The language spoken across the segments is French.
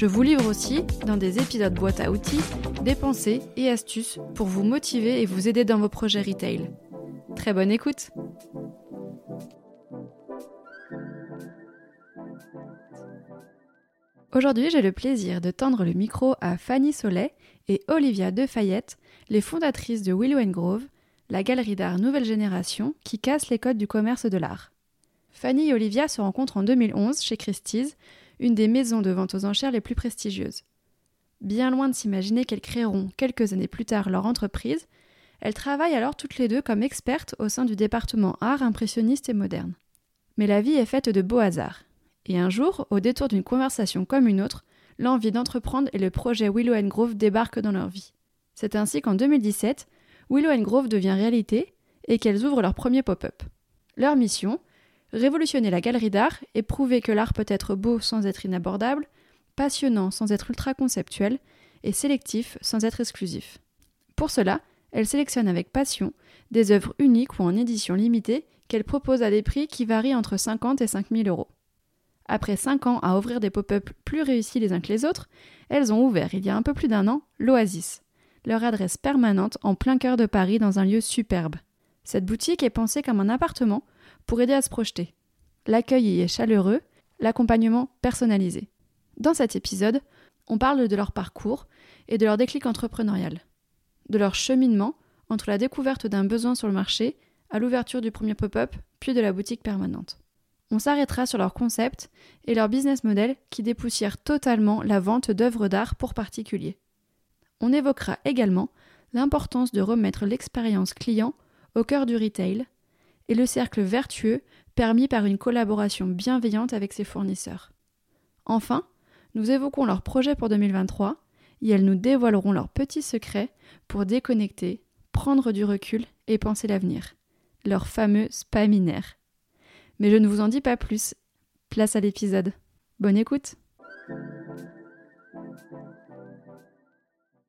Je vous livre aussi, dans des épisodes boîte à outils, des pensées et astuces pour vous motiver et vous aider dans vos projets retail. Très bonne écoute Aujourd'hui, j'ai le plaisir de tendre le micro à Fanny Solet et Olivia Defayette, les fondatrices de Willow Grove, la galerie d'art nouvelle génération qui casse les codes du commerce de l'art. Fanny et Olivia se rencontrent en 2011 chez Christie's, une des maisons de vente aux enchères les plus prestigieuses. Bien loin de s'imaginer qu'elles créeront quelques années plus tard leur entreprise, elles travaillent alors toutes les deux comme expertes au sein du département art impressionniste et moderne. Mais la vie est faite de beaux hasards. Et un jour, au détour d'une conversation comme une autre, l'envie d'entreprendre et le projet Willow Grove débarquent dans leur vie. C'est ainsi qu'en 2017, Willow Grove devient réalité et qu'elles ouvrent leur premier pop-up. Leur mission Révolutionner la galerie d'art et prouver que l'art peut être beau sans être inabordable, passionnant sans être ultra conceptuel et sélectif sans être exclusif. Pour cela, elle sélectionne avec passion des œuvres uniques ou en édition limitée qu'elle propose à des prix qui varient entre 50 et 5000 euros. Après 5 ans à ouvrir des pop-up plus réussis les uns que les autres, elles ont ouvert il y a un peu plus d'un an l'Oasis, leur adresse permanente en plein cœur de Paris dans un lieu superbe. Cette boutique est pensée comme un appartement pour aider à se projeter. L'accueil y est chaleureux, l'accompagnement personnalisé. Dans cet épisode, on parle de leur parcours et de leur déclic entrepreneurial, de leur cheminement entre la découverte d'un besoin sur le marché à l'ouverture du premier pop-up, puis de la boutique permanente. On s'arrêtera sur leur concept et leur business model qui dépoussière totalement la vente d'œuvres d'art pour particuliers. On évoquera également l'importance de remettre l'expérience client au cœur du retail et le cercle vertueux permis par une collaboration bienveillante avec ses fournisseurs. Enfin, nous évoquons leurs projets pour 2023 et elles nous dévoileront leurs petits secrets pour déconnecter, prendre du recul et penser l'avenir. Leur fameux spaminaire. Mais je ne vous en dis pas plus. Place à l'épisode. Bonne écoute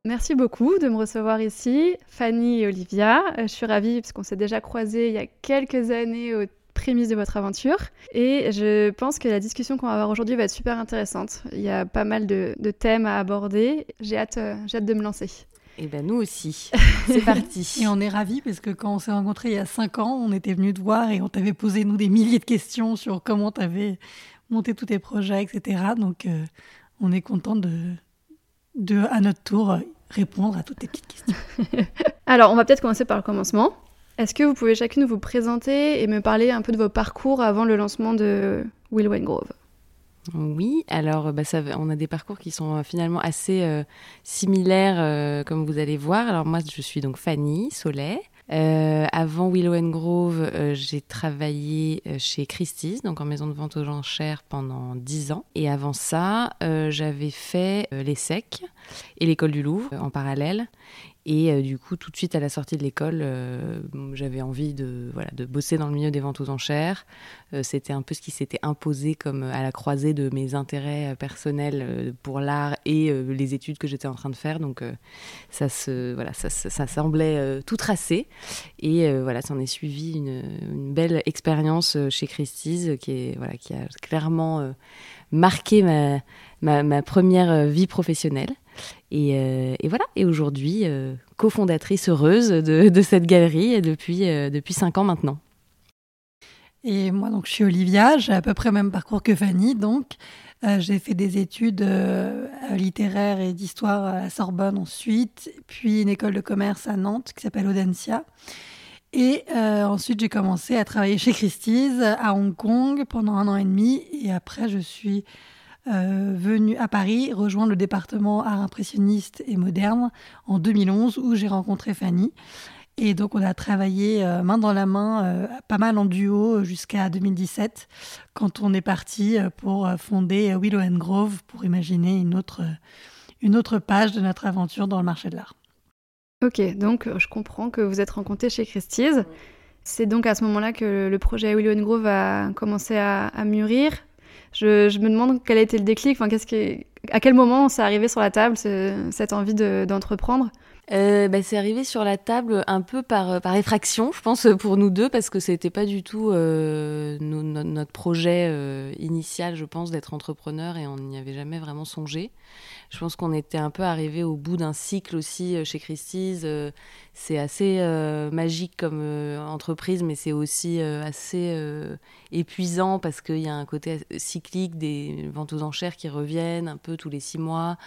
Merci beaucoup de me recevoir ici, Fanny et Olivia. Euh, je suis ravie parce qu'on s'est déjà croisés il y a quelques années aux prémices de votre aventure. Et je pense que la discussion qu'on va avoir aujourd'hui va être super intéressante. Il y a pas mal de, thèmes à aborder. J'ai hâte, euh, hâte de me lancer. Et eh bien nous aussi. C'est parti. et on est ravis parce que quand on s'est rencontrés il y a cinq ans, on était venus te voir et on t'avait posé nous des milliers de questions sur comment tu avais monté tous tes projets, etc. Donc euh, on est content de, de, à notre tour, répondre à toutes tes petites questions. Alors, on va peut-être commencer par le commencement. Est-ce que vous pouvez chacune vous présenter et me parler un peu de vos parcours avant le lancement de Will Grove? Oui, alors bah, ça, on a des parcours qui sont euh, finalement assez euh, similaires, euh, comme vous allez voir. Alors moi, je suis donc Fanny Soleil. avant Willow and Grove, j'ai travaillé chez Christie's, donc en maison de vente aux enchères pendant 10 ans. Et avant ça, j'avais fait l'ESSEC et l'école du Louvre en parallèle. Et euh, du coup, tout de suite à la sortie de l'école, euh, j'avais envie de, voilà, de bosser dans le milieu des ventes aux enchères. Euh, c'était un peu ce qui s'était imposé comme à la croisée de mes intérêts personnels pour l'art et les études que j'étais en train de faire. Donc ça, se, voilà, ça, ça, semblait tout tracé. Et voilà, ça en est suivi une, une belle expérience chez Christie's qui, est, voilà, qui a clairement marqué ma, ma, première vie professionnelle. Euh, et, voilà, et aujourd'hui, euh, cofondatrice heureuse de, cette galerie depuis, euh, depuis cinq ans maintenant. Et moi, donc, je suis Olivia, j'ai à peu près le même parcours que Fanny. Donc, j'ai fait des études littéraires et d'histoire à la Sorbonne ensuite, puis une école de commerce à Nantes qui s'appelle Audencia. Et ensuite, j'ai commencé à travailler chez Christie's à Hong Kong pendant un an et demi. Et après, je suis euh, venu à Paris rejoindre le département art impressionniste et moderne en 2011 où j'ai rencontré Fanny. Et donc, on a travaillé main dans la main, pas mal en duo, jusqu'à 2017, quand on est parti pour fonder Willow and Grove, pour imaginer une autre, une autre page de notre aventure dans le marché de l'art. Ok, donc je comprends que vous êtes rencontrés chez Christie's. C'est donc à ce moment-là que le projet Willow and Grove a commencé à, mûrir? Je, me demande quel a été le déclic, enfin, qu'est-ce qui, à quel moment c'est arrivé sur la table cette envie d'entreprendre? Euh, bah, c'est arrivé sur la table un peu par, par effraction, je pense, pour nous deux, parce que c'était pas du tout euh, notre projet euh, initial, je pense, d'être entrepreneur et on n'y avait jamais vraiment songé. Je pense qu'on était un peu arrivé au bout d'un cycle aussi euh, chez Christie's. Euh, c'est assez euh, magique comme entreprise, mais c'est aussi assez épuisant parce qu'il y a un côté cyclique des ventes aux enchères qui reviennent un peu tous les six mois.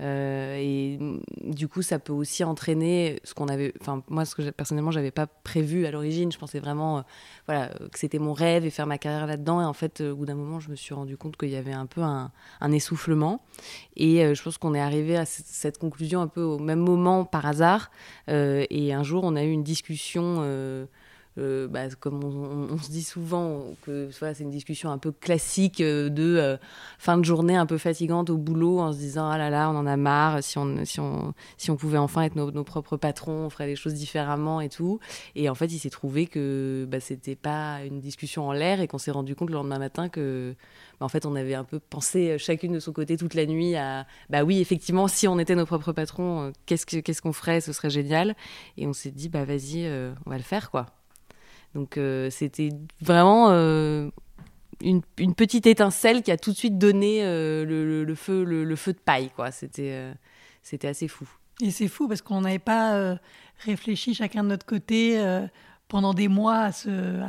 et du coup, ça peut aussi entraîner ce qu'on avait. Enfin, moi, ce que personnellement, j'avais pas prévu à l'origine. Je pensais vraiment voilà, que c'était mon rêve et faire ma carrière là-dedans. Et en fait, au bout d'un moment, je me suis rendu compte qu'il y avait un peu un, un essoufflement. Et je pense qu'on est arrivé à cette conclusion un peu au même moment par hasard. Euh, et un jour, on a eu une discussion. Euh, euh, bah, comme on, se dit souvent, que c'est une discussion un peu classique de fin de journée un peu fatigante au boulot, en se disant ah là là, on en a marre, si on, si on, si on pouvait enfin être nos, propres patrons, on ferait les choses différemment et tout. Et en fait, il s'est trouvé que bah, c'était pas une discussion en l'air et qu'on s'est rendu compte le lendemain matin que en fait, on avait un peu pensé euh, chacune de son côté toute la nuit à, bah oui, effectivement, si on était nos propres patrons, euh, qu'est-ce qu'on ferait? Ce serait génial. Et on s'est dit, bah vas-y, euh, on va le faire, quoi. Donc c'était vraiment une, petite étincelle qui a tout de suite donné le, feu, le, feu de paille, quoi. C'était c'était assez fou. Et c'est fou parce qu'on n'avait pas réfléchi chacun de notre côté pendant des mois à,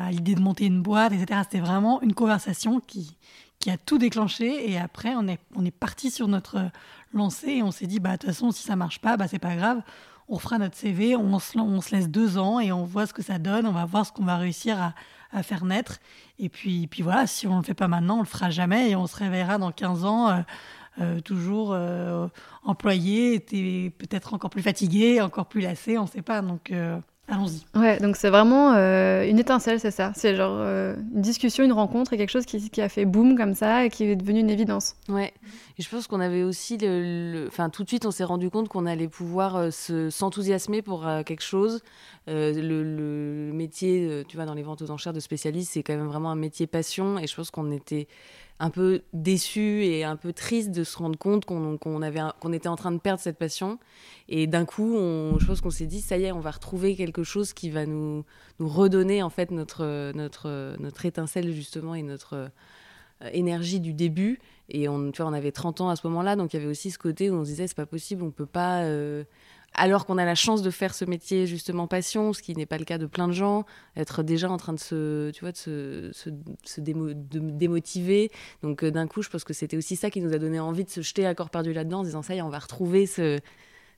à l'idée de monter une boîte, etc. C'était vraiment une conversation qui, qui a tout déclenché. Et après, on est, on est parti sur notre lancée et on s'est dit, bah, de toute façon, si ça marche pas, bah, c'est pas grave. On fera notre CV, on se, laisse deux ans et on voit ce que ça donne. On va voir ce qu'on va réussir à, faire naître. Et puis, puis voilà, si on le fait pas maintenant, on le fera jamais et on se réveillera dans 15 ans. Euh, euh, toujours euh, employé, peut-être encore plus fatigué, encore plus lassé, on ne sait pas. Donc, Allons-y. Ouais, donc c'est vraiment euh, une étincelle, c'est ça. C'est genre euh, une discussion, une rencontre et quelque chose qui, qui, a fait boum comme ça et qui est devenu une évidence. Ouais. Et je pense qu'on avait aussi le, enfin tout de suite on s'est rendu compte qu'on allait pouvoir euh, se s'enthousiasmer pour quelque chose. Le, le, métier, tu vois, dans les ventes aux enchères de spécialistes, c'est quand même vraiment un métier passion et je pense qu'on était un peu déçu et un peu triste de se rendre compte qu'on avait qu'on était en train de perdre cette passion. Et d'un coup, on, je pense qu'on s'est dit, ça y est, on va retrouver quelque chose qui va nous, nous redonner en fait notre, notre, notre étincelle justement et notre euh, énergie du début. Et on, tu on avait 30 ans à ce moment-là, donc il y avait aussi ce côté où on se disait, c'est pas possible, on peut pas... Euh, alors qu'on a la chance de faire ce métier justement passion, ce qui n'est pas le cas de plein de gens, être déjà en train de se, tu vois, de se, démotiver. Donc euh, d'un coup, je pense que c'était aussi ça qui nous a donné envie de se jeter à corps perdu là-dedans, en disant ça y est, on va retrouver ce,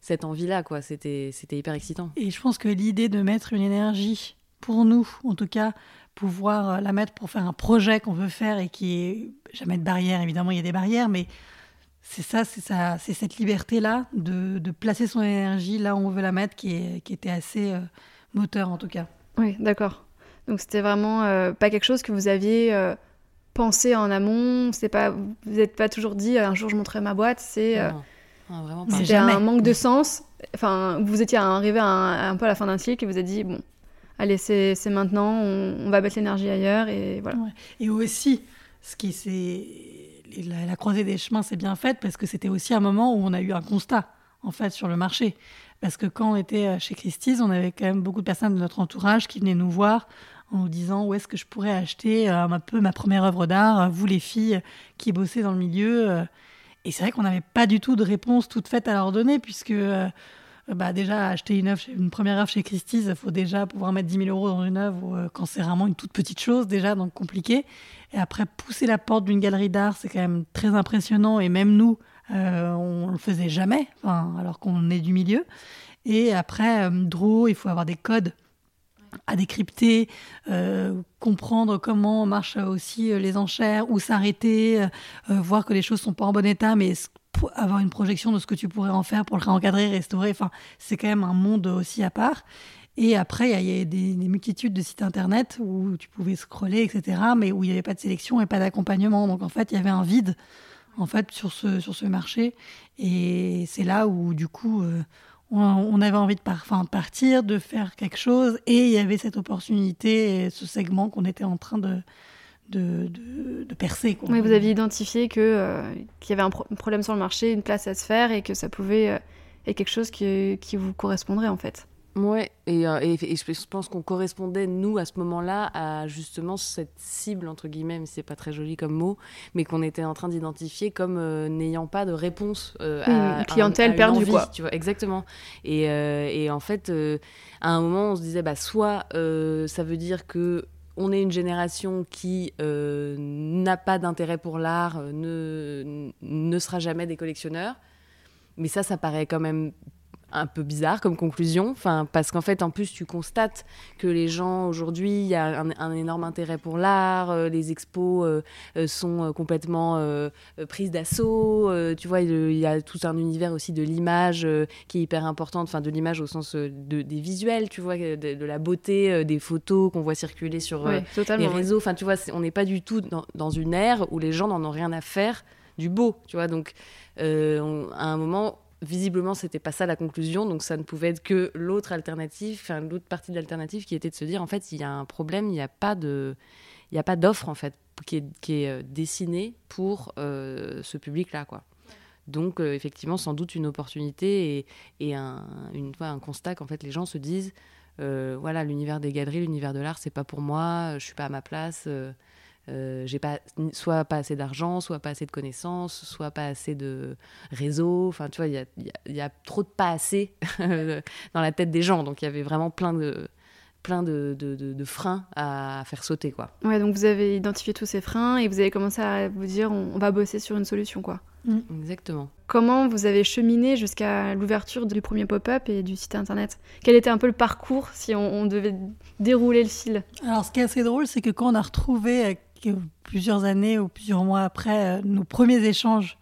cette envie-là, quoi. C'était, c'était hyper excitant. Et je pense que l'idée de mettre une énergie pour nous, en tout cas, pouvoir la mettre pour faire un projet qu'on veut faire et qui est jamais de barrière, évidemment, il y a des barrières, mais c'est ça, c'est ça, c'est cette liberté-là de, de, placer son énergie là où on veut la mettre qui, est, qui était assez euh, moteur en tout cas. Oui, d'accord. Donc c'était vraiment euh, pas quelque chose que vous aviez euh, pensé en amont. C'est pas, vous n'êtes pas toujours dit un jour je montrerai ma boîte. C'est c'était un manque de sens. Enfin, vous étiez arrivé à un, un, peu à la fin d'un cycle et vous avez dit bon, allez c'est maintenant, on, va mettre l'énergie ailleurs et voilà. Et aussi, ce qui c'est la, croisée des chemins s'est bien faite parce que c'était aussi un moment où on a eu un constat en fait sur le marché. Parce que quand on était euh, chez Christie's, on avait quand même beaucoup de personnes de notre entourage qui venaient nous voir en nous disant où est-ce que je pourrais acheter euh, un peu ma première œuvre d'art, euh, vous les filles qui bossez dans le milieu. Et c'est vrai qu'on n'avait pas du tout de réponse toute faite à leur donner puisque bah déjà acheter une, œuvre, une première œuvre chez Christie's, il faut déjà pouvoir mettre 10 000 euros dans une œuvre quand c'est vraiment une toute petite chose déjà, donc compliqué. Et après, pousser la porte d'une galerie d'art, c'est quand même très impressionnant. Et même nous, euh, on le faisait jamais, alors qu'on est du milieu. Et après, euh, il faut avoir des codes à décrypter, euh, comprendre comment marchent aussi euh, les enchères, où s'arrêter, voir que les choses sont pas en bon état, mais avoir une projection de ce que tu pourrais en faire pour le réencadrer, restaurer. Enfin, c'est quand même un monde aussi à part. Et après, il y a, des, des, multitudes de sites internet où tu pouvais scroller, etc., mais où il n'y avait pas de sélection et pas d'accompagnement. Donc en fait, il y avait un vide en fait sur ce, sur ce marché. Et c'est là où, du coup, euh, on, avait envie de, partir, de faire quelque chose. Et il y avait cette opportunité, ce segment qu'on était en train de, de, de, percer. Vous aviez identifié euh, qu'il y avait un, problème sur le marché, une place à se faire et que ça pouvait euh, être quelque chose qui vous correspondrait en fait. Ouais, et, euh, et, je pense qu'on correspondait, nous, à ce moment-là, à justement cette cible, entre guillemets, mais c'est pas très joli comme mot, mais qu'on était en train d'identifier comme euh, n'ayant pas de réponse euh, à. Une clientèle perdue, quoi. Tu vois, exactement. Et, et en fait, à un moment, on se disait, bah, soit ça veut dire que on est une génération qui n'a pas d'intérêt pour l'art, ne, ne sera jamais des collectionneurs. Mais ça, ça paraît quand même un peu bizarre comme conclusion, enfin, parce qu'en fait, en plus, tu constates que les gens aujourd'hui, il y a un, énorme intérêt pour l'art, euh, les expos euh, euh, sont complètement prises d'assaut, tu vois, il, y a tout un univers aussi de l'image qui est hyper important, enfin, de l'image au sens de, des visuels, tu vois, de, la beauté des photos qu'on voit circuler sur les réseaux, enfin, tu vois, on n'est pas du tout dans, dans, une ère où les gens n'en ont rien à faire du beau, tu vois, donc à un moment visiblement, c'était pas ça la conclusion, donc ça ne pouvait être que l'autre alternative, enfin, l'autre partie de l'alternative qui était de se dire en fait, il y a un problème, il n'y a pas de, il a pas d'offre en fait qui est, qui est euh, dessinée pour euh, ce public-là, quoi. Donc euh, effectivement, sans doute une opportunité et, et un, une, un constat qu'en fait les gens se disent, voilà, l'univers des galeries, l'univers de l'art, c'est pas pour moi, je suis pas à ma place. Euh, j'ai pas soit pas assez d'argent, soit pas assez de connaissances, soit pas assez de réseau. Enfin, tu vois, il y a, y a, trop de pas assez dans la tête des gens. Donc, il y avait vraiment plein de plein de, de, de, freins à faire sauter, quoi. Ouais, donc vous avez identifié tous ces freins et vous avez commencé à vous dire on, va bosser sur une solution, quoi. Mm. Exactement. Comment vous avez cheminé jusqu'à l'ouverture du premier pop-up et du site internet? Quel était un peu le parcours si on, on devait dérouler le fil? Alors, ce qui est assez drôle, c'est que quand on a retrouvé plusieurs années ou plusieurs mois après euh, nos premiers échanges,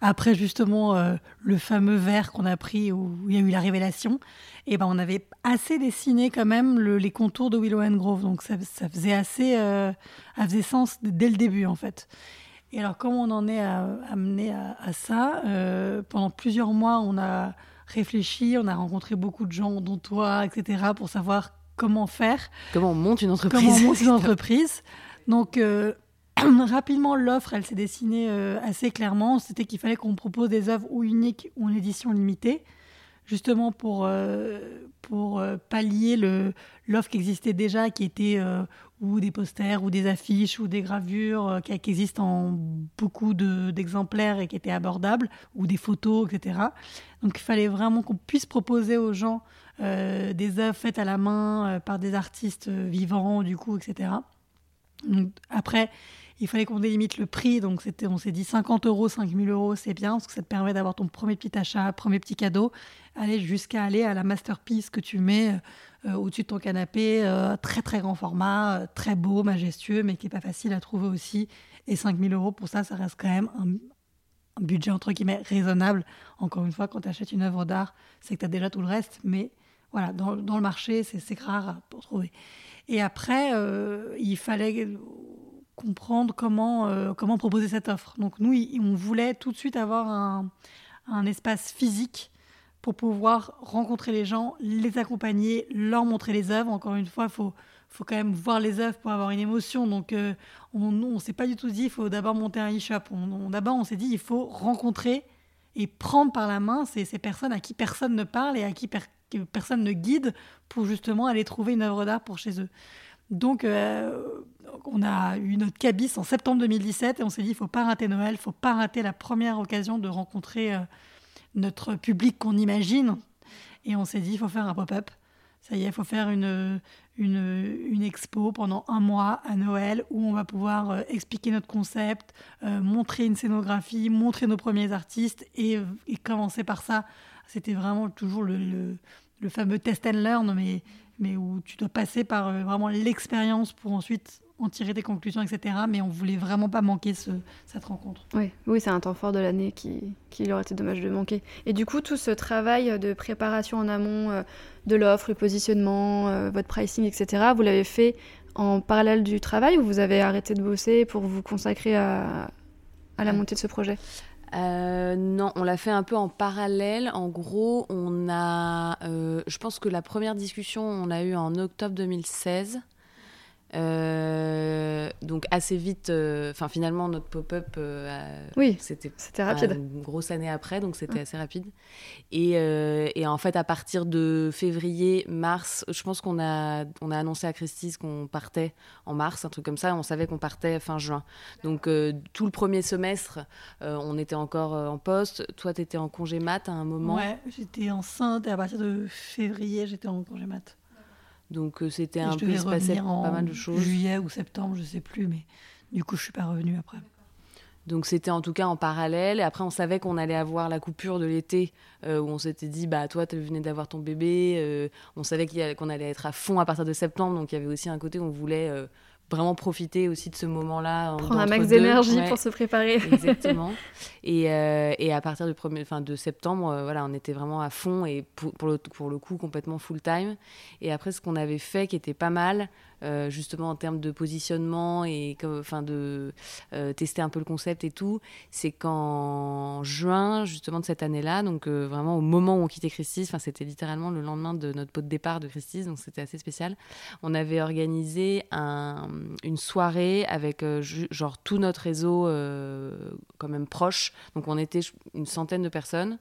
après justement euh, le fameux verre qu'on a pris où il y a eu la révélation, et eh ben on avait assez dessiné quand même les contours de Willow and Grove, donc ça, faisait assez, euh, ça faisait sens dès le début en fait. Et alors comment on en est amené à, à ça Pendant plusieurs mois, on a réfléchi, on a rencontré beaucoup de gens, dont toi, etc., pour savoir comment faire. Comment on monte une entreprise. Comment on monte une entreprise. Donc, euh, rapidement, l'offre, elle s'est dessinée euh, assez clairement. C'était qu'il fallait qu'on propose des œuvres ou uniques ou en édition limitée, justement pour, euh, pour pallier l'offre qui existait déjà, qui était ou des posters, ou des affiches, ou des gravures qui, existent en beaucoup d'exemplaires et qui étaient abordables, ou des photos, etc. Donc, il fallait vraiment qu'on puisse proposer aux gens des œuvres faites à la main par des artistes vivants, du coup, etc après, il fallait qu'on délimite le prix. Donc, on s'est dit 50 euros, 5000 euros, c'est bien, parce que ça te permet d'avoir ton premier petit achat, premier petit cadeau, aller jusqu'à aller à la masterpiece que tu mets euh, au-dessus de ton canapé, euh, très très grand format, euh, très beau, majestueux, mais qui n'est pas facile à trouver aussi. Et 5000 euros, pour ça, ça reste quand même un, budget entre guillemets raisonnable. Encore une fois, quand tu achètes une œuvre d'art, c'est que tu as déjà tout le reste, mais voilà, dans le marché, c'est rare pour trouver. Et après, euh, il fallait comprendre comment, euh, comment proposer cette offre. Donc nous, on voulait tout de suite avoir un, un espace physique pour pouvoir rencontrer les gens, les accompagner, leur montrer les œuvres. Encore une fois, il faut, faut quand même voir les œuvres pour avoir une émotion. Donc euh, on ne s'est pas du tout dit il faut d'abord monter un e-shop. D'abord, on s'est dit il faut rencontrer et prendre par la main ces, personnes à qui personne ne parle et à qui personne ne guide pour justement aller trouver une œuvre d'art pour chez eux. Donc, euh, on a eu notre cabis en septembre 2017 et on s'est dit, il faut pas rater Noël, il faut pas rater la première occasion de rencontrer euh, notre public qu'on imagine. Et on s'est dit, il faut faire un pop-up. Ça y est, il faut faire une, une, une, expo pendant un mois à Noël où on va pouvoir euh, expliquer notre concept, montrer une scénographie, montrer nos premiers artistes et commencer par ça. C'était vraiment toujours le, le fameux test and learn, mais, mais où tu dois passer par euh, vraiment l'expérience pour ensuite en tirer des conclusions, etc. Mais on voulait vraiment pas manquer ce, cette rencontre. Oui, oui c'est un temps fort de l'année qui, qui aurait été dommage de manquer. Et du coup, tout ce travail de préparation en amont euh, de l'offre, le positionnement, euh, votre pricing, etc., vous l'avez fait en parallèle du travail ou vous avez arrêté de bosser pour vous consacrer à, à la montée de ce projet? Euh, non, on l'a fait un peu en parallèle. En gros, on a, je pense que la première discussion, on l'a eu en octobre 2016. Euh, donc assez vite, euh, finalement notre pop-up, euh, oui, c'était rapide, une grosse année après, donc c'était assez rapide. Et, et, en fait à partir de février, mars, je pense qu'on a on a annoncé à Christie's qu'on partait en mars, un truc comme ça. On savait qu'on partait fin juin. Donc tout le premier semestre, on était encore en poste. Toi, tu étais en congé mat à un moment. Ouais, j'étais enceinte et à partir de février, j'étais en congé mat. Donc euh, c'était un peu, il se passait pas mal de choses. Juillet ou septembre, je sais plus, mais du coup je suis pas revenue après. Donc c'était en tout cas en parallèle. Et après, on savait qu'on allait avoir la coupure de l'été, euh, où on s'était dit, bah toi, tu venais d'avoir ton bébé. Euh, on savait qu'on allait être à fond à partir de septembre. Donc il y avait aussi un côté où on voulait vraiment profiter aussi de ce moment-là. Prendre un max d'énergie pour se préparer. Exactement. et, euh, et, à partir du premier, fin, de septembre, euh, voilà, on était vraiment à fond et pour, pour, le, pour le coup complètement full time. Et après, ce qu'on avait fait qui était pas mal, euh, justement en termes de positionnement et enfin de euh, tester un peu le concept et tout, c'est qu'en juin justement de cette année-là, donc euh, vraiment au moment où on quittait Christie's, enfin c'était littéralement le lendemain de notre pot de départ de Christie's, donc c'était assez spécial. On avait organisé un, une soirée avec genre tout notre réseau quand même proche, donc on était une centaine de personnes.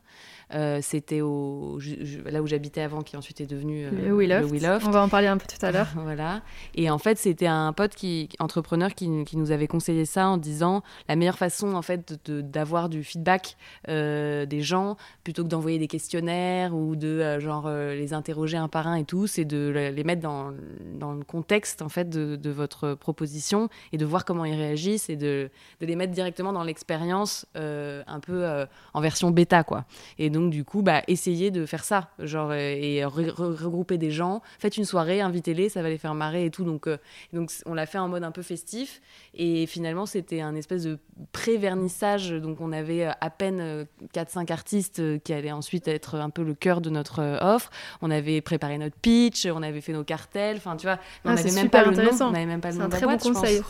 Euh, c'était au, là où j'habitais avant, qui ensuite est devenu euh, le, Willoft. On va en parler un peu tout à l'heure. voilà. Et en fait, c'était un pote qui, entrepreneur qui, qui, nous avait conseillé ça en disant la meilleure façon en fait d'avoir du feedback euh, des gens plutôt que d'envoyer des questionnaires ou de genre les interroger un par un et tout, c'est de les mettre dans, dans, le contexte en fait de, de, votre proposition et de voir comment ils réagissent et de, de les mettre directement dans l'expérience un peu en version bêta quoi. Et donc, du coup, bah, essayez de faire ça, genre, euh, et regrouper des gens. Faites une soirée, invitez-les, ça va les faire marrer et tout. Donc, euh, donc on l'a fait en mode un peu festif. Et finalement, c'était un espèce de pré-vernissage. Donc, on avait euh, à peine 4-5 artistes qui allaient ensuite être un peu le cœur de notre offre. On avait préparé notre pitch, on avait fait nos cartels. Enfin, tu vois, on ah, n'avait même pas le nom. On n'avait même pas le nom un très bon conseil.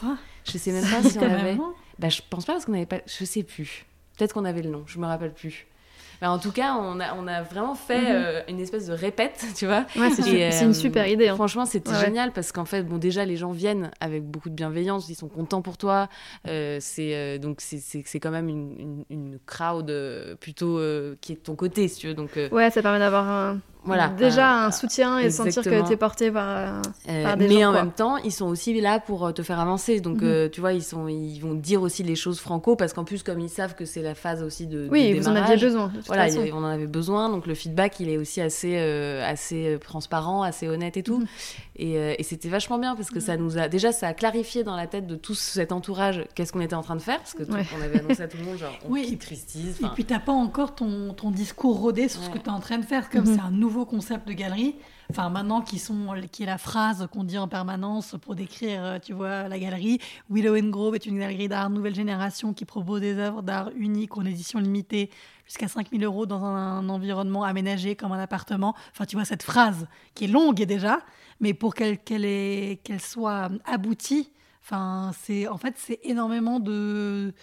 Je, je sais même pas si on avait. Bah, je pense pas parce qu'on n'avait pas. Je sais plus. Peut-être qu'on avait le nom. Je me rappelle plus. Bah, en tout cas, on a, on a vraiment fait mhm. euh, une espèce de répète, tu vois. c'est une super idée. Hein. Franchement, c'était génial parce qu'en fait, bon, déjà, les gens viennent avec beaucoup de bienveillance, ils sont contents pour toi. Euh, c'est euh, donc c'est quand même une, une, crowd plutôt qui est de ton côté, si tu veux. Donc, ouais, ça permet d'avoir un voilà, déjà un soutien et sentir que tu es porté par, euh, euh, des gens. Mais en même temps, ils sont aussi là pour euh, te faire avancer. Donc, mhm. tu vois, ils, sont, ils vont dire aussi les choses franco parce qu'en plus, comme ils savent que c'est la phase aussi de. Oui, vous en aviez besoin. Voilà, on en avait besoin. Donc, le feedback, il est aussi assez, assez transparent, assez honnête et tout. Mhm. Et, et c'était vachement bien parce que ça nous a. Déjà, ça a clarifié dans la tête de tout cet entourage qu'est-ce qu'on était en train de faire. Parce que on avait annoncé à tout le monde, genre, on oui. Christie's. Et puis, t'as pas encore ton, ton discours rodé sur ce que tu es en train de faire. Comme mhm. c'est un nouveau concept de galerie, enfin maintenant qui sont qui est la phrase qu'on dit en permanence pour décrire, euh, tu vois, la galerie. Willow and Grove est une galerie d'art nouvelle génération qui propose des œuvres d'art uniques en édition limitée jusqu'à 5000 euros dans un, environnement aménagé comme un appartement. Enfin, tu vois cette phrase qui est longue déjà, mais pour qu'elle soit aboutie, enfin c'est en fait c'est énormément de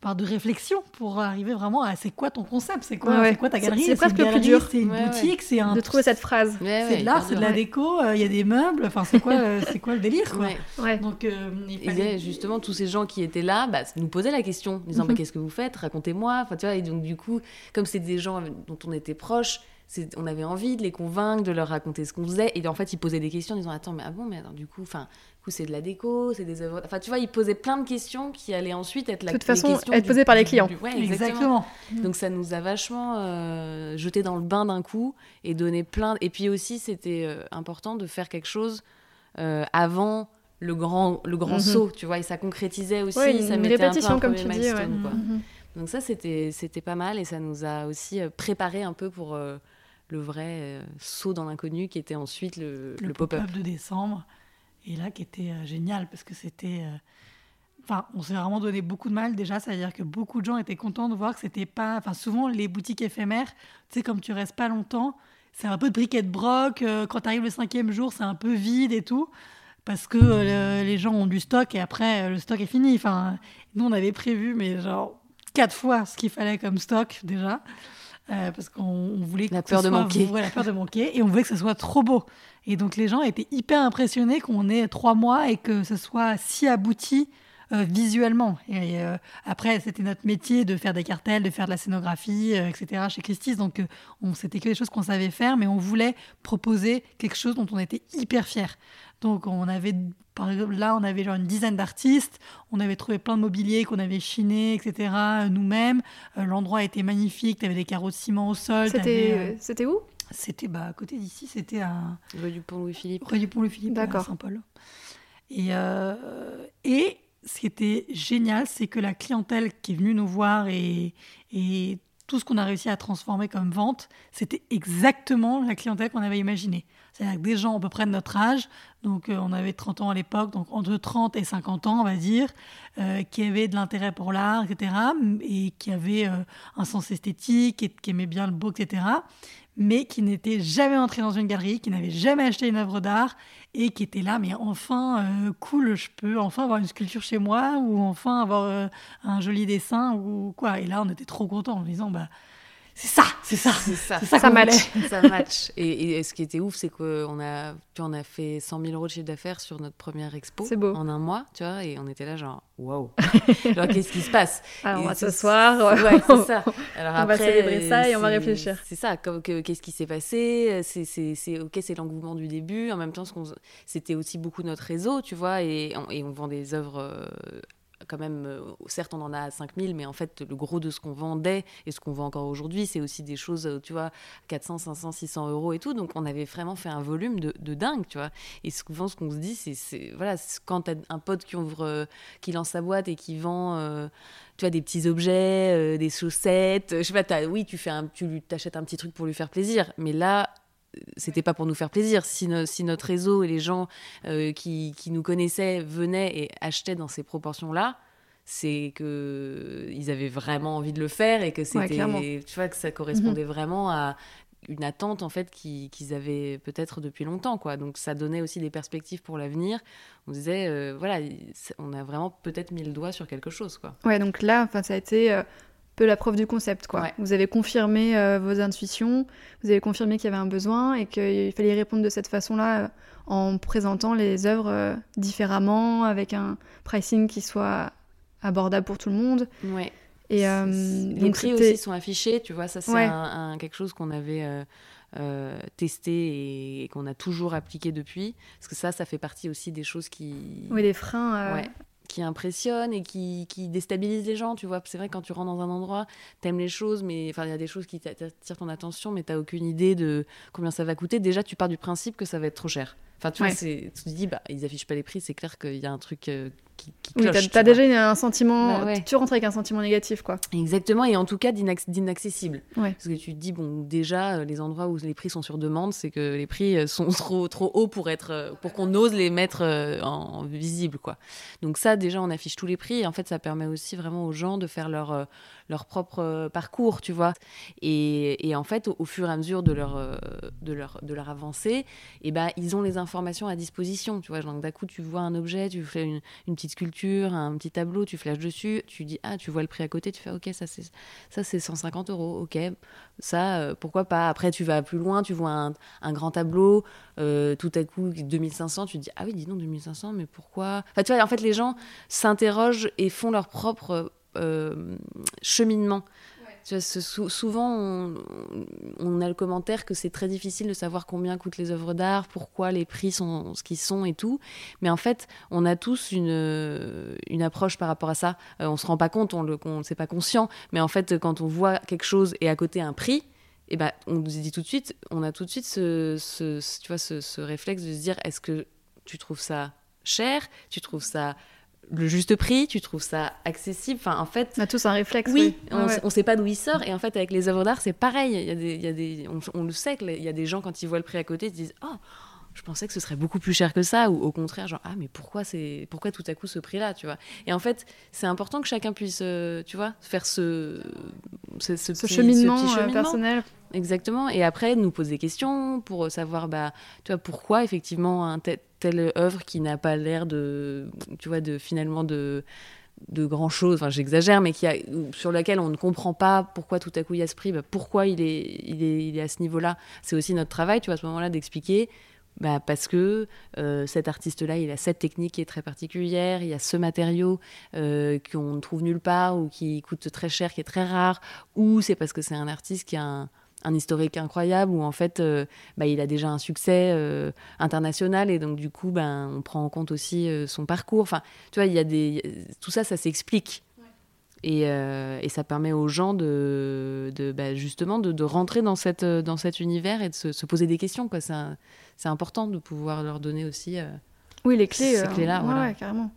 par de réflexion pour arriver vraiment à c'est quoi ton concept, c'est quoi, c'est quoi ta galerie, c'est presque le plus dur, c'est une boutique, c'est un de trouver cette phrase, c'est de l'art, c'est de la déco, euh, il y a des meubles, enfin c'est quoi, euh, c'est quoi le délire quoi. Donc euh, il justement tous ces gens qui étaient là, bah, nous posaient la question, disant bah, mhm. qu'est-ce que vous faites, racontez-moi, enfin tu vois et donc du coup comme c'est des gens dont on était proches on avait envie de les convaincre, de leur raconter ce qu'on faisait. Et en fait, ils posaient des questions en disant Attends, mais ah bon, mais alors, du coup, enfin, c'est de la déco, c'est des œuvres. Enfin, tu vois, ils posaient plein de questions qui allaient ensuite être la De toute façon, être posées par les clients. exactement. Donc, ça nous a vachement euh, jeté dans le bain d'un coup et donné plein. Et puis aussi, c'était euh, important de faire quelque chose euh, avant le grand, le grand mhm. saut, tu vois, et ça concrétisait aussi. Oui, ça une répétition, comme tu dis. Mhm. Donc, ça, c'était pas mal et ça nous a aussi préparé un peu pour le vrai saut dans l'inconnu qui était ensuite le, le, pop-up de décembre. et là qui était génial parce que c'était Enfin, on s'est vraiment donné beaucoup de mal déjà, c'est-à-dire que beaucoup de gens étaient contents de voir que c'était pas. Enfin, souvent les boutiques éphémères, tu sais, comme tu restes pas longtemps, c'est un peu de briquet de broc. quand tu arrives le cinquième jour, c'est un peu vide et tout parce que euh, les gens ont du stock et après euh, le stock est fini. Enfin, nous on avait prévu, mais genre quatre fois ce qu'il fallait comme stock déjà, euh, parce qu'on voulait que la peur de manquer, la peur de manquer, et on voulait que ce soit trop beau. Et donc les gens étaient hyper impressionnés qu'on ait trois mois et que ce soit si abouti. Visuellement. Et après, c'était notre métier de faire des cartels, de faire de la scénographie, etc. chez Christie's. Donc, on c'était que des choses qu'on savait faire, mais on voulait proposer quelque chose dont on était hyper fiers. Donc on avait, par exemple, là, on avait genre une dizaine d'artistes, on avait trouvé plein de mobilier qu'on avait chiné, etc. nous-mêmes. Euh, l'endroit était magnifique, tu avais des carreaux de ciment au sol. C'était, c'était où? C'était bah, à côté d'ici, c'était à... Rue du Pont-Louis-Philippe. Rue du Pont-Louis-Philippe, à Saint-Paul. Et, euh, et ce qui était génial, c'est que la clientèle qui est venue nous voir et, tout ce qu'on a réussi à transformer comme vente, c'était exactement la clientèle qu'on avait imaginée. C'est-à-dire des gens à peu près de notre âge, donc euh, on avait 30 ans à l'époque, donc entre 30 et 50 ans, on va dire, euh, qui avaient de l'intérêt pour l'art, etc., et qui avaient euh, un sens esthétique, et qui aimaient bien le beau, etc., mais qui n'étaient jamais entrés dans une galerie, qui n'avaient jamais acheté une œuvre d'art, et qui étaient là, mais enfin, cool, je peux enfin avoir une sculpture chez moi, ou enfin avoir un joli dessin, ou quoi. Et là, on était trop contents en disant, bah, c'est ça, c'est ça, c'est ça, ça, ça match. ça match. Et, ce qui était ouf, c'est qu'on a, on a fait 100 000 euros de chiffre d'affaires sur notre première expo beau. en un mois, tu vois, et on était là genre, waouh, genre qu'est-ce qui se passe? On va s'asseoir, ouais, c'est ça. Alors on va célébrer ça et on va réfléchir. C'est ça, qu'est-ce qui s'est passé? C'est ok, c'est l'engouement du début. En même temps, c'était aussi beaucoup notre réseau, tu vois, et on, et on vend des œuvres euh, quand même, euh, certes, on en a 5000, mais en fait, le gros de ce qu'on vendait et ce qu'on vend encore aujourd'hui, c'est aussi des choses, euh, tu vois, 400, 500, 600 euros et tout. Donc, on avait vraiment fait un volume de, dingue, tu vois. Et souvent, ce qu'on se dit, c'est, voilà, quand tu as un pote qui ouvre, euh, qui lance sa boîte et qui vend, tu vois, des petits objets, des chaussettes, je sais pas, as, oui, tu fais un, tu t'achètes un petit truc pour lui faire plaisir. Mais là, c'était pas pour nous faire plaisir. Si, si, notre réseau et les gens euh, qui, qui, nous connaissaient venaient et achetaient dans ces proportions-là, c'est que ils avaient vraiment envie de le faire et que c'était, tu vois, que ça correspondait mhm. vraiment à une attente en fait qu'ils avaient peut-être depuis longtemps quoi donc ça donnait aussi des perspectives pour l'avenir on disait euh, voilà on a vraiment peut-être mis le doigt sur quelque chose quoi ouais donc là enfin ça a été euh, la preuve du concept. Quoi. Vous avez confirmé euh, vos intuitions, vous avez confirmé qu'il y avait un besoin et qu'il fallait y répondre de cette façon-là euh, en présentant les œuvres euh, différemment, avec un pricing qui soit abordable pour tout le monde. Ouais. Et, les prix aussi sont affichés, tu vois, ça c'est un, quelque chose qu'on avait testé et, qu'on a toujours appliqué depuis. Parce que ça, ça fait partie aussi des choses qui... Oui, des freins qui impressionne et qui, qui déstabilise les gens, tu vois. C'est vrai, quand tu rentres dans un endroit, t'aimes les choses, mais enfin, il y a des choses qui attirent ton attention, mais t'as aucune idée de combien ça va coûter. Déjà, tu pars du principe que ça va être trop cher. Enfin, tu vois, tu te dis, bah, ils affichent pas les prix, c'est clair qu'il y a un truc euh, qui, qui cloche. Oui, t'as déjà un sentiment, bah tu rentres avec un sentiment négatif, quoi. Exactement, et en tout cas d'inaccessible. Parce que tu te dis, bon, déjà, euh, les endroits où les prix sont sur demande, c'est que les prix euh, sont trop, trop hauts pour, être, pour qu'on ose les mettre en, visible, quoi. Donc ça, déjà, on affiche tous les prix, et en fait, ça permet aussi vraiment aux gens de faire leur leur propre euh, parcours, tu vois. Et, en fait, au, fur et à mesure de leur, euh, de leur, de leur avancée, et eh ben, ils ont les informations à disposition, tu vois. Donc d'un coup, tu vois un objet, tu fais une, une, petite sculpture, un petit tableau, tu flashes dessus, tu dis, ah, tu vois le prix à côté, tu fais, ok, ça c'est, ça, c'est 150 euros, ok, ça, euh, pourquoi pas? Après, tu vas plus loin, tu vois un, un grand tableau, tout à coup, 2500, tu te dis, ah oui, dis donc, 2500, mais pourquoi? Enfin, tu vois, en fait, les gens s'interrogent et font leur propre euh, cheminement. souvent, on, a le commentaire que c'est très difficile de savoir combien coûtent les œuvres d'art, pourquoi les prix sont ce qu'ils sont et tout. Mais en fait, on a tous une, une approche par rapport à ça. Euh, on se rend pas compte, on ne sait pas conscient. Mais en fait, quand on voit quelque chose et à côté un prix, eh ben, on nous dit tout de suite, on a tout de suite ce, tu vois, ce réflexe de se dire, est-ce que tu trouves ça cher, tu trouves ça le juste prix, tu trouves ça accessible? Enfin, en fait, on a tous un réflexe. Oui, on ne sait pas d'où il sort. Et en fait, avec les œuvres d'art, c'est pareil. Il y a des, il y a des, on, le sait qu'il y a des gens quand ils voient le prix à côté, ils se disent oh je pensais que ce serait beaucoup plus cher que ça, ou au contraire, genre, ah, mais pourquoi, c'est, pourquoi tout à coup ce prix-là, tu vois? Et en fait, c'est important que chacun puisse, euh, tu vois, faire ce, ce, ce, cheminement, personnel. Exactement. Et après, nous poser des questions pour savoir, bah, tu vois, pourquoi effectivement un telle œuvre qui n'a pas l'air de, tu vois, de finalement de de grand chose, enfin j'exagère, mais qui a, sur laquelle on ne comprend pas pourquoi tout à coup il y a ce prix, bah, pourquoi il est, il, est, il est à ce niveau-là. C'est aussi notre travail, tu vois, à ce moment-là, d'expliquer bah, parce que euh, cet artiste-là, il a cette technique qui est très particulière, il y a ce matériau euh, qu'on ne trouve nulle part ou qui coûte très cher, qui est très rare, ou c'est parce que c'est un artiste qui a un, un historique incroyable où en fait euh, bah, il a déjà un succès euh, international et donc du coup ben on prend en compte aussi euh, son parcours. Enfin tu vois il y a des tout ça ça s'explique. Et, et, ça permet aux gens de, de bah, justement de, de, rentrer dans cette dans cet univers et de se, se poser des questions quoi. C'est important de pouvoir leur donner aussi oui les clés ces clés là voilà. ouais, carrément.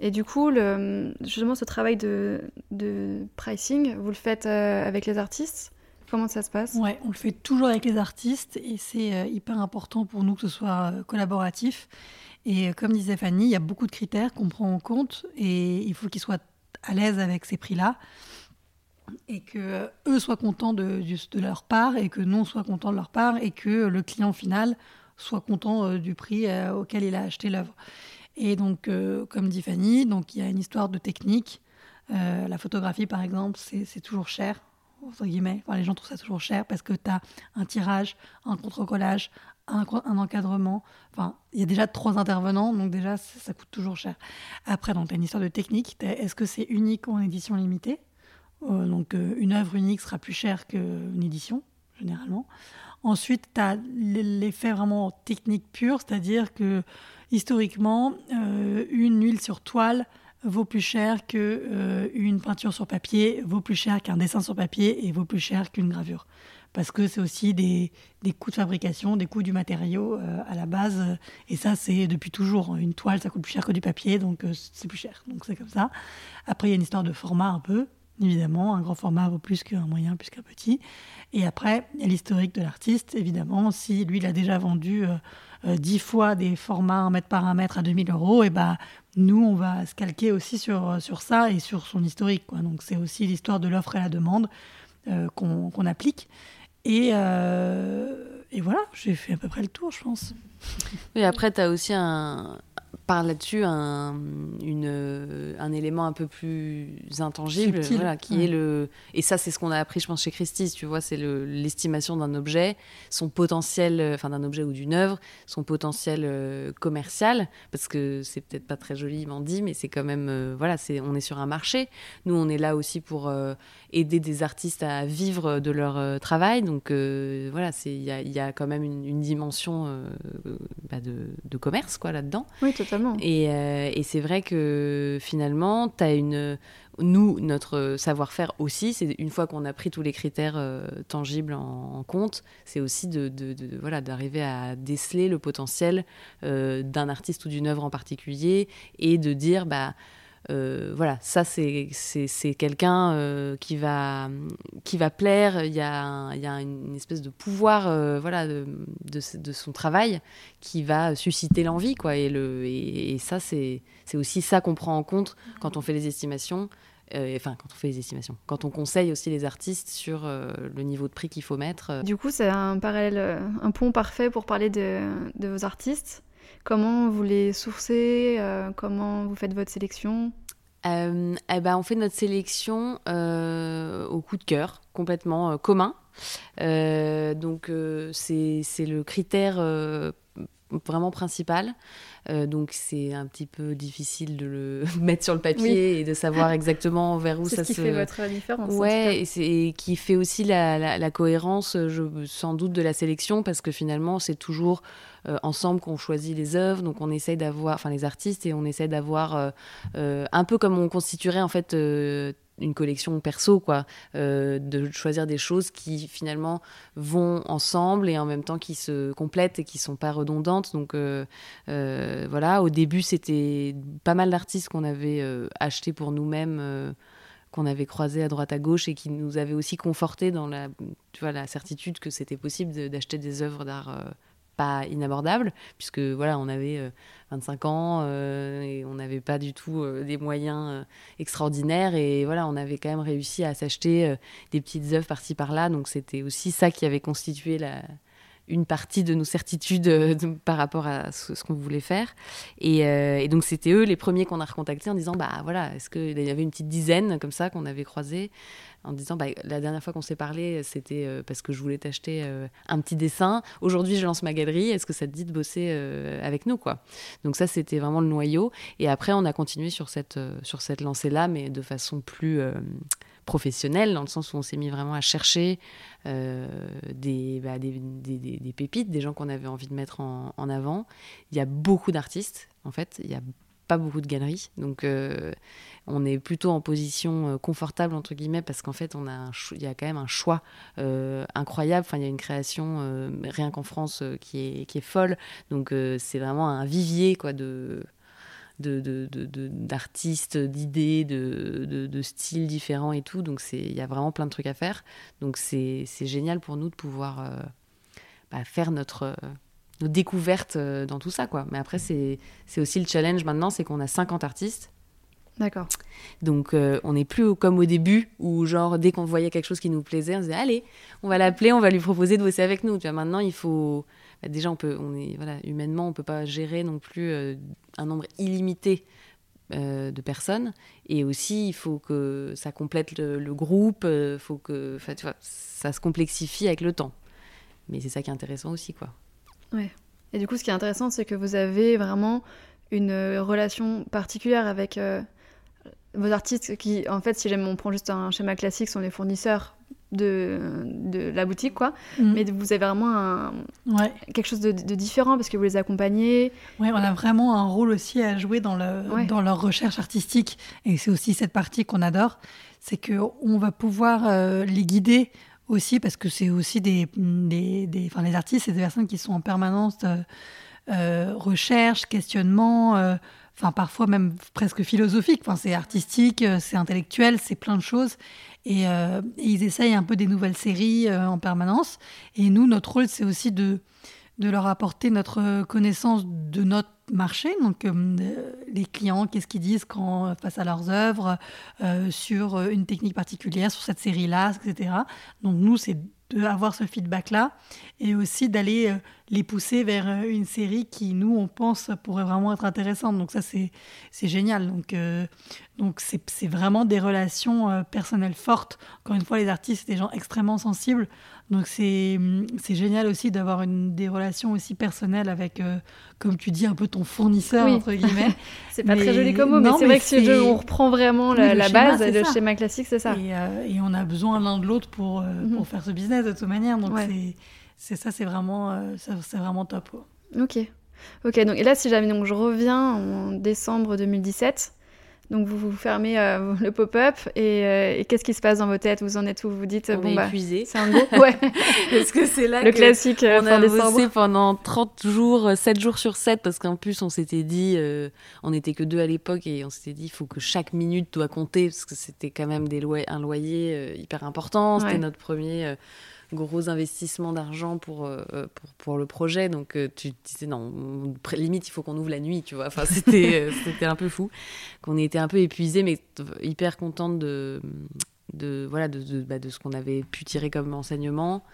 Et du coup, le, justement, ce travail de, de pricing, vous le faites avec les artistes? Comment ça se passe? Ouais, on le fait toujours avec les artistes et c'est euh, hyper important pour nous que ce soit euh, collaboratif. Et euh, comme disait Fanny, il y a beaucoup de critères qu'on prend en compte et il faut qu'ils soient à l'aise avec ces prix-là et que eux soient contents de, leur part et que nous soyons contents de leur part et que le client final soit content du prix auquel il a acheté l'œuvre. Et donc, comme dit Fanny, donc il y a une histoire de technique. la photographie, par exemple, c'est toujours cher entre guillemets. les gens trouvent ça toujours cher parce que tu as un tirage, un contre-collage, un, un, encadrement. Enfin, il y a déjà trois intervenants, donc déjà, ça, coûte toujours cher. Après, tu as une histoire de technique. Est-ce que c'est unique ou en édition limitée? Euh, Donc, euh, une œuvre unique sera plus chère qu'une édition, généralement. Ensuite, tu as l'effet vraiment technique pur, c'est-à-dire que historiquement, euh, une huile sur toile vaut plus cher qu'une euh, peinture sur papier, vaut plus cher qu'un dessin sur papier et vaut plus cher qu'une gravure. Parce que c'est aussi des, des, coûts de fabrication, des coûts du matériau euh, à la base. Et ça, c'est depuis toujours. Une toile, ça coûte plus cher que du papier, donc euh, c'est plus cher. Donc c'est comme ça. Après, il y a une histoire de format un peu. Évidemment, un grand format vaut plus qu'un moyen, plus qu'un petit. Et après, il y a l'historique de l'artiste, évidemment. Si lui, il a déjà vendu dix fois des formats 1 mètre par 1 mètre à 2000 euros, et ben nous, on va se calquer aussi sur, sur ça et sur son historique. Quoi. Donc c'est aussi l'histoire de l'offre et la demande euh, qu'on applique. Et, euh, et voilà, j'ai fait à peu près le tour, je pense. Et après, tu as aussi un, par là-dessus un, une, un élément un peu plus intangible, voilà, qui est le. Et ça, c'est ce qu'on a appris, je pense, chez Christie, tu vois, c'est l'estimation d'un objet, son potentiel, enfin d'un objet ou d'une œuvre, son potentiel euh, commercial, parce que c'est peut-être pas très joliment dit, mais c'est quand même, euh, voilà, c'est, on est sur un marché. Nous, on est là aussi pour euh, aider des artistes à vivre de leur travail, donc voilà, il y a, y a, quand même une, dimension bah, de, de, commerce, quoi, là-dedans. Oui, totalement. Euh, et, c'est vrai que finalement, tu as une. Nous, notre savoir-faire aussi, c'est une fois qu'on a pris tous les critères euh, tangibles en, compte, c'est aussi de, voilà d'arriver à déceler le potentiel euh, d'un artiste ou d'une œuvre en particulier et de dire bah voilà, ça c'est quelqu'un euh, qui, va, qui va plaire, il y a, y a une espèce de pouvoir euh, voilà, de, de, son travail qui va susciter l'envie. quoi et, le, et, ça, c'est aussi ça qu'on prend en compte quand on fait les estimations. enfin, quand on fait les estimations, quand on conseille aussi les artistes sur le niveau de prix qu'il faut mettre. Du coup, c'est un parallèle, un pont parfait pour parler de, de vos artistes. Comment vous les sourcez euh, Comment vous faites votre sélection? Euh, eh ben, On fait notre sélection euh, au coup de cœur, complètement commun. donc c'est le critère vraiment principal. Euh, donc c'est un petit peu difficile de le mettre sur le papier et de savoir exactement vers où ça ce qui fait votre différence. Ouais, et, c'est qui fait aussi la, la, cohérence, je, sans doute, de la sélection, parce que finalement c'est toujours euh, ensemble qu'on choisit les œuvres, donc on essaye d'avoir, enfin les artistes, et on essaie d'avoir euh, un peu comme on constituerait en fait une collection perso, quoi, euh, de choisir des choses qui finalement vont ensemble et en même temps qui se complètent et qui sont pas redondantes. Donc euh, euh, voilà, au début c'était pas mal d'artistes qu'on avait achetés pour nous-mêmes, qu'on avait croisés à droite à gauche et qui nous avaient aussi confortés dans la, tu vois, la certitude que c'était possible d'acheter des œuvres d'art pas inabordable, puisque voilà, on avait 25 ans et on n'avait pas du tout des moyens extraordinaires. Et voilà, on avait quand même réussi à s'acheter des petites œuvres par-ci par-là. Donc c'était aussi ça qui avait constitué la, une partie de nos certitudes euh, par rapport à ce, qu'on voulait faire. Euh, et, donc, c'était eux les premiers qu'on a recontactés en disant Bah voilà, est-ce qu'il y avait une petite dizaine comme ça qu'on avait croisé en disant bah, La dernière fois qu'on s'est parlé, c'était euh, parce que je voulais t'acheter un petit dessin. Aujourd'hui, je lance ma galerie. Est-ce que ça te dit de bosser avec nous quoi? Donc, ça, c'était vraiment le noyau. Et après, on a continué sur cette, sur cette lancée-là, mais de façon plus professionnel, dans le sens où on s'est mis vraiment à chercher euh, bah, des, pépites, des gens qu'on avait envie de mettre en, avant. Il y a beaucoup d'artistes, en fait, il n'y a pas beaucoup de galeries, donc euh, on est plutôt en position euh, confortable, entre guillemets, parce qu'en fait, on a il y a quand même un choix incroyable, enfin, il y a une création, rien qu'en France, qui, est, qui est folle, donc c'est vraiment un vivier, quoi, de d'artistes, de, de, d'idées, de, de, styles différents et tout. Donc il y a vraiment plein de trucs à faire. Donc c'est génial pour nous de pouvoir euh, bah, faire notre, nos découvertes euh, dans tout ça. Quoi. Mais après, c'est aussi le challenge maintenant, c'est qu'on a 50 artistes. D'accord. Donc euh, on n'est plus comme au début où genre dès qu'on voyait quelque chose qui nous plaisait, on se disait allez, on va l'appeler, on va lui proposer de bosser avec nous. Tu vois, maintenant il faut déjà on peut, on est voilà humainement on peut pas gérer non plus un nombre illimité euh, de personnes. Et aussi, il faut que ça complète le, groupe, euh, faut que tu vois, ça se complexifie avec le temps. Mais c'est ça qui est intéressant aussi. quoi. Ouais. Et du coup, ce qui est intéressant, c'est que vous avez vraiment une relation particulière avec euh, vos artistes qui, en fait, si on prend juste un schéma classique, sont les fournisseurs de, de la boutique, quoi. Mm. Mais vous avez vraiment un, quelque chose de, différent parce que vous les accompagnez. Oui, on a vraiment un rôle aussi à jouer dans, le, dans leur recherche artistique. Et c'est aussi cette partie qu'on adore, c'est qu'on va pouvoir euh, les guider aussi parce que c'est aussi des, des, des enfin, les artistes, c'est des personnes qui sont en permanence de, euh, recherche, questionnement. Euh, enfin parfois même presque philosophique. Enfin, c'est artistique, c'est intellectuel, c'est plein de choses. Euh, et, ils essayent un peu des nouvelles séries euh, en permanence. Et nous, notre rôle, c'est aussi de, leur apporter notre connaissance de notre marché, donc euh, les clients, qu'est-ce qu'ils disent quand face à leurs œuvres, sur une technique particulière, sur cette série-là, etc. Donc nous, c'est d'avoir ce feedback-là et aussi d'aller euh, les pousser vers euh, une série qui, nous, on pense pourrait vraiment être intéressante. Donc ça, c'est génial. Donc euh, donc c'est vraiment des relations personnelles fortes. Encore une fois, les artistes, c'est des gens extrêmement sensibles. Donc c'est génial aussi d'avoir des relations aussi personnelles avec, comme tu dis, un peu ton fournisseur, entre guillemets. c'est pas très joli comme mot, mais c'est vrai que si on reprend vraiment la, base, le schéma classique, c'est ça. Et, et, on a besoin l'un de l'autre pour, mhm. pour faire ce business de toute manière. Donc c'est ça, c'est vraiment, euh, c'est vraiment top. Ok. Ok, donc, et là, si jamais donc, je reviens en décembre 2017, donc vous, vous fermez euh, le pop-up euh, et, qu'est-ce qui se passe dans vos têtes? Vous en êtes où? Vous dites, on bon, est bah, épuisé. C'est un go Ouais. parce que c'est là le classique. On a bossé pendant 30 jours, 7 jours sur 7, parce qu'en plus, on s'était dit, on n'était que deux à l'époque, et on s'était dit, il faut que chaque minute doit compter, parce que c'était quand même des un loyer hyper important. C'était notre premier gros investissement d'argent pour, euh, pour, pour, le projet. Donc euh, tu disais, non, limite, il faut qu'on ouvre la nuit, tu vois. Enfin, c'était, euh, un peu fou. Qu'on était un peu épuisé, mais hyper contente de, de, voilà, de, de, bah, de ce qu'on avait pu tirer comme enseignement.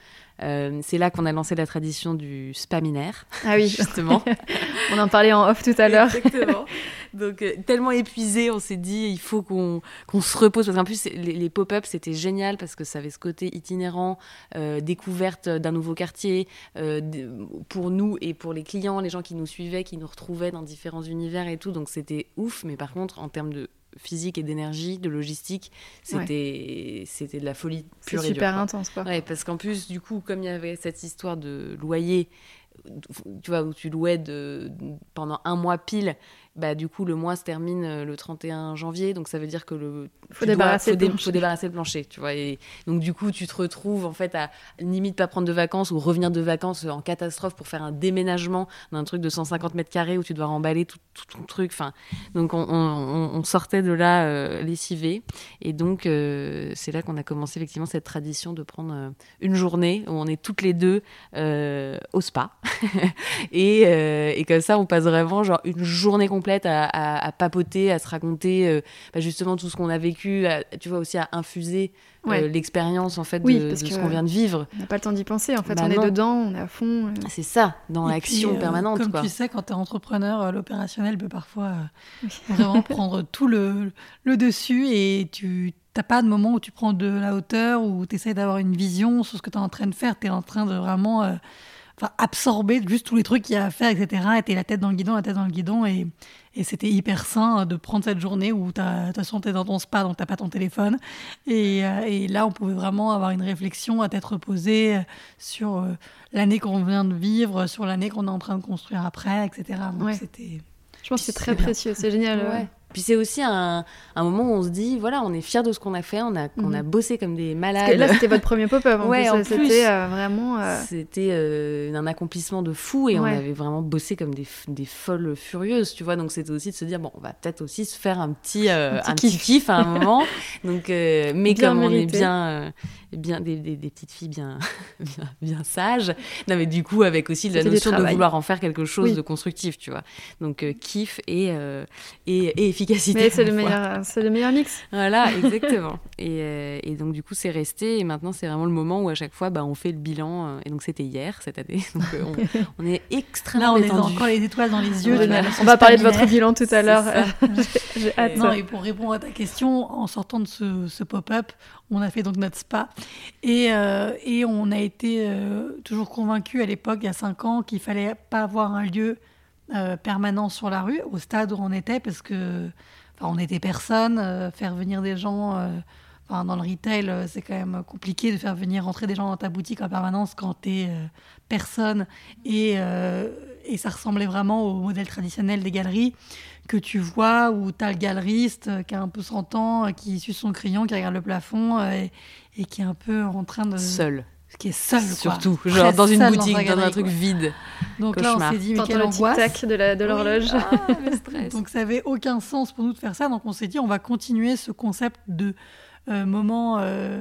Euh, c'est là qu'on a lancé la tradition du spaminaire. Ah oui, justement. on en parlait en off tout à l'heure. Exactement. Donc, euh, tellement épuisé, on s'est dit, il faut qu'on se repose. Parce qu'en plus, les, pop-ups, c'était génial parce que ça avait ce côté itinérant, euh, découverte d'un nouveau quartier pour nous et pour les clients, les gens qui nous suivaient, qui nous retrouvaient dans différents univers et tout. Donc, c'était ouf. Mais par contre, en termes de physique et d'énergie, de logistique, c'était c'était de la folie pure et super intense quoi. Ouais, parce qu'en plus du coup comme il y avait cette histoire de loyer tu vois où tu louais de pendant un mois pile bah, du coup, le mois se termine euh, le 31 janvier, donc ça veut dire que le faut débarrasser, dois, faut, faut débarrasser le plancher, tu vois. Et donc du coup, tu te retrouves en fait à limite pas prendre de vacances ou revenir de vacances en catastrophe pour faire un déménagement d'un truc de 150 mètres carrés où tu dois remballer tout, tout ton truc. Enfin, donc on, on, on, sortait de là euh, lessivé, et donc euh, c'est là qu'on a commencé effectivement cette tradition de prendre euh, une journée où on est toutes les deux au spa, et, et comme ça, on passe vraiment genre une journée complète à, à, à papoter, à se raconter euh, bah, justement tout ce qu'on a vécu, à, tu vois aussi à infuser Ouais. euh, l'expérience en fait Oui, de, parce de que- ce qu'on vient de vivre. On n'a pas le temps d'y penser. En fait, Bah on non. est dedans, on est à fond. euh. C'est ça, dans l'action euh, permanente. Comme quoi. tu sais, quand tu es entrepreneur, l'opérationnel peut parfois euh, Oui. vraiment prendre tout le, le dessus et tu n'as pas de moment où tu prends de la hauteur, où tu essaies d'avoir une vision sur ce que tu es en train de faire. Tu es en train de vraiment euh, enfin, absorber juste tous les trucs qu'il y a à faire, etc. Et tu la tête dans le guidon, la tête dans le guidon. Et, et c'était hyper sain de prendre cette journée où t'as- de toute façon tu es dans ton spa, donc tu pas ton téléphone. Et, euh, et là, on pouvait vraiment avoir une réflexion à tête reposée sur euh, l'année qu'on vient de vivre, sur l'année qu'on est en train de construire après, etc. Donc Ouais. c'était Je pense que c'est très précieux. C'est génial. Ouais. ouais. Puis c'est aussi un, un moment où on se dit, voilà, on est fiers de ce qu'on a fait, on a, on a Mhm. bossé comme des Parce malades. que là, c'était votre premier pop-up. En Ouais. C'était euh, vraiment. euh, C'était euh, un accomplissement de fou et on avait vraiment bossé comme des, des folles furieuses, tu vois. Donc c'était aussi de se dire, bon, on va peut-être aussi se faire un petit, Un petit un petit kiff. à un moment. Donc, mais Bien comme on est bien, bien des, des- des petites filles bien, bien, bien sages, non, mais du coup, avec aussi la notion de vouloir en faire quelque chose Oui. de constructif, tu vois. Donc, euh, kiff et, euh, et, et efficacité. Mais c'est le meilleur, c'est le meilleur mix. Voilà, exactement. et, euh, et donc, du coup, c'est resté. Et maintenant, c'est vraiment le moment où, à chaque fois, bah, on fait le bilan. et donc, c'était hier, cette année. Donc, euh, on, on est Là, extrêmement on est détendu. encore les étoiles dans les yeux. Voilà. On va parler de votre bilan tout à l'heure. J'ai hâte. Non, et pour répondre à ta question, en sortant de ce, ce pop-up, on a fait donc notre spa. Et, euh, et on a été euh, toujours convaincus à l'époque, il y a cinq ans, qu'il fallait pas avoir un lieu euh, permanent sur la rue, au stade où on était, parce que enfin, on était personne. faire venir des gens enfin, dans le retail, c'est quand même compliqué de faire venir rentrer des gens dans ta boutique en permanence quand tu es personne. Et, et ça ressemblait vraiment au modèle traditionnel des galeries que tu vois où tu as le galeriste euh, qui a un peu 100 ans, euh, qui suit son crayon, qui regarde le plafond euh, et, et qui est un peu en train de. Seul, Qui est seul, quoi. surtout. Très Genre dans une boutique, dans, un galerie, truc quoi. vide. Donc là, on Cauchemar. s'est dit, mais quelle le angoisse. tic-tac de la- de l'horloge. Ah, le stress. Donc ça avait aucun sens pour nous de faire ça. Donc on s'est dit, on va continuer ce concept de euh, moment euh,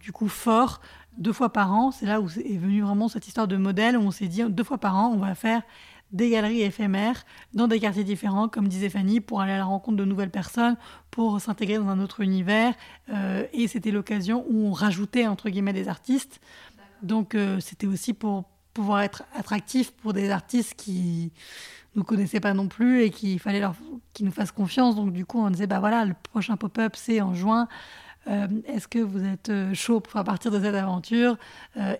du coup fort deux fois par an. C'est là où est venue vraiment cette histoire de modèle où on s'est dit deux fois par an, on va faire des galeries éphémères dans des quartiers différents, comme disait Fanny, pour aller à la rencontre de nouvelles personnes, pour s'intégrer dans un autre univers. Euh, et c'était l'occasion où on rajoutait entre guillemets des artistes. Donc euh, c'était aussi pour pouvoir être attractif pour des artistes qui nous connaissaient pas non plus et qu'il fallait leur qu'ils nous fassent confiance. Donc du coup on disait bah voilà le prochain pop-up c'est en juin. Euh, Est-ce que vous êtes chaud pour partir de cette aventure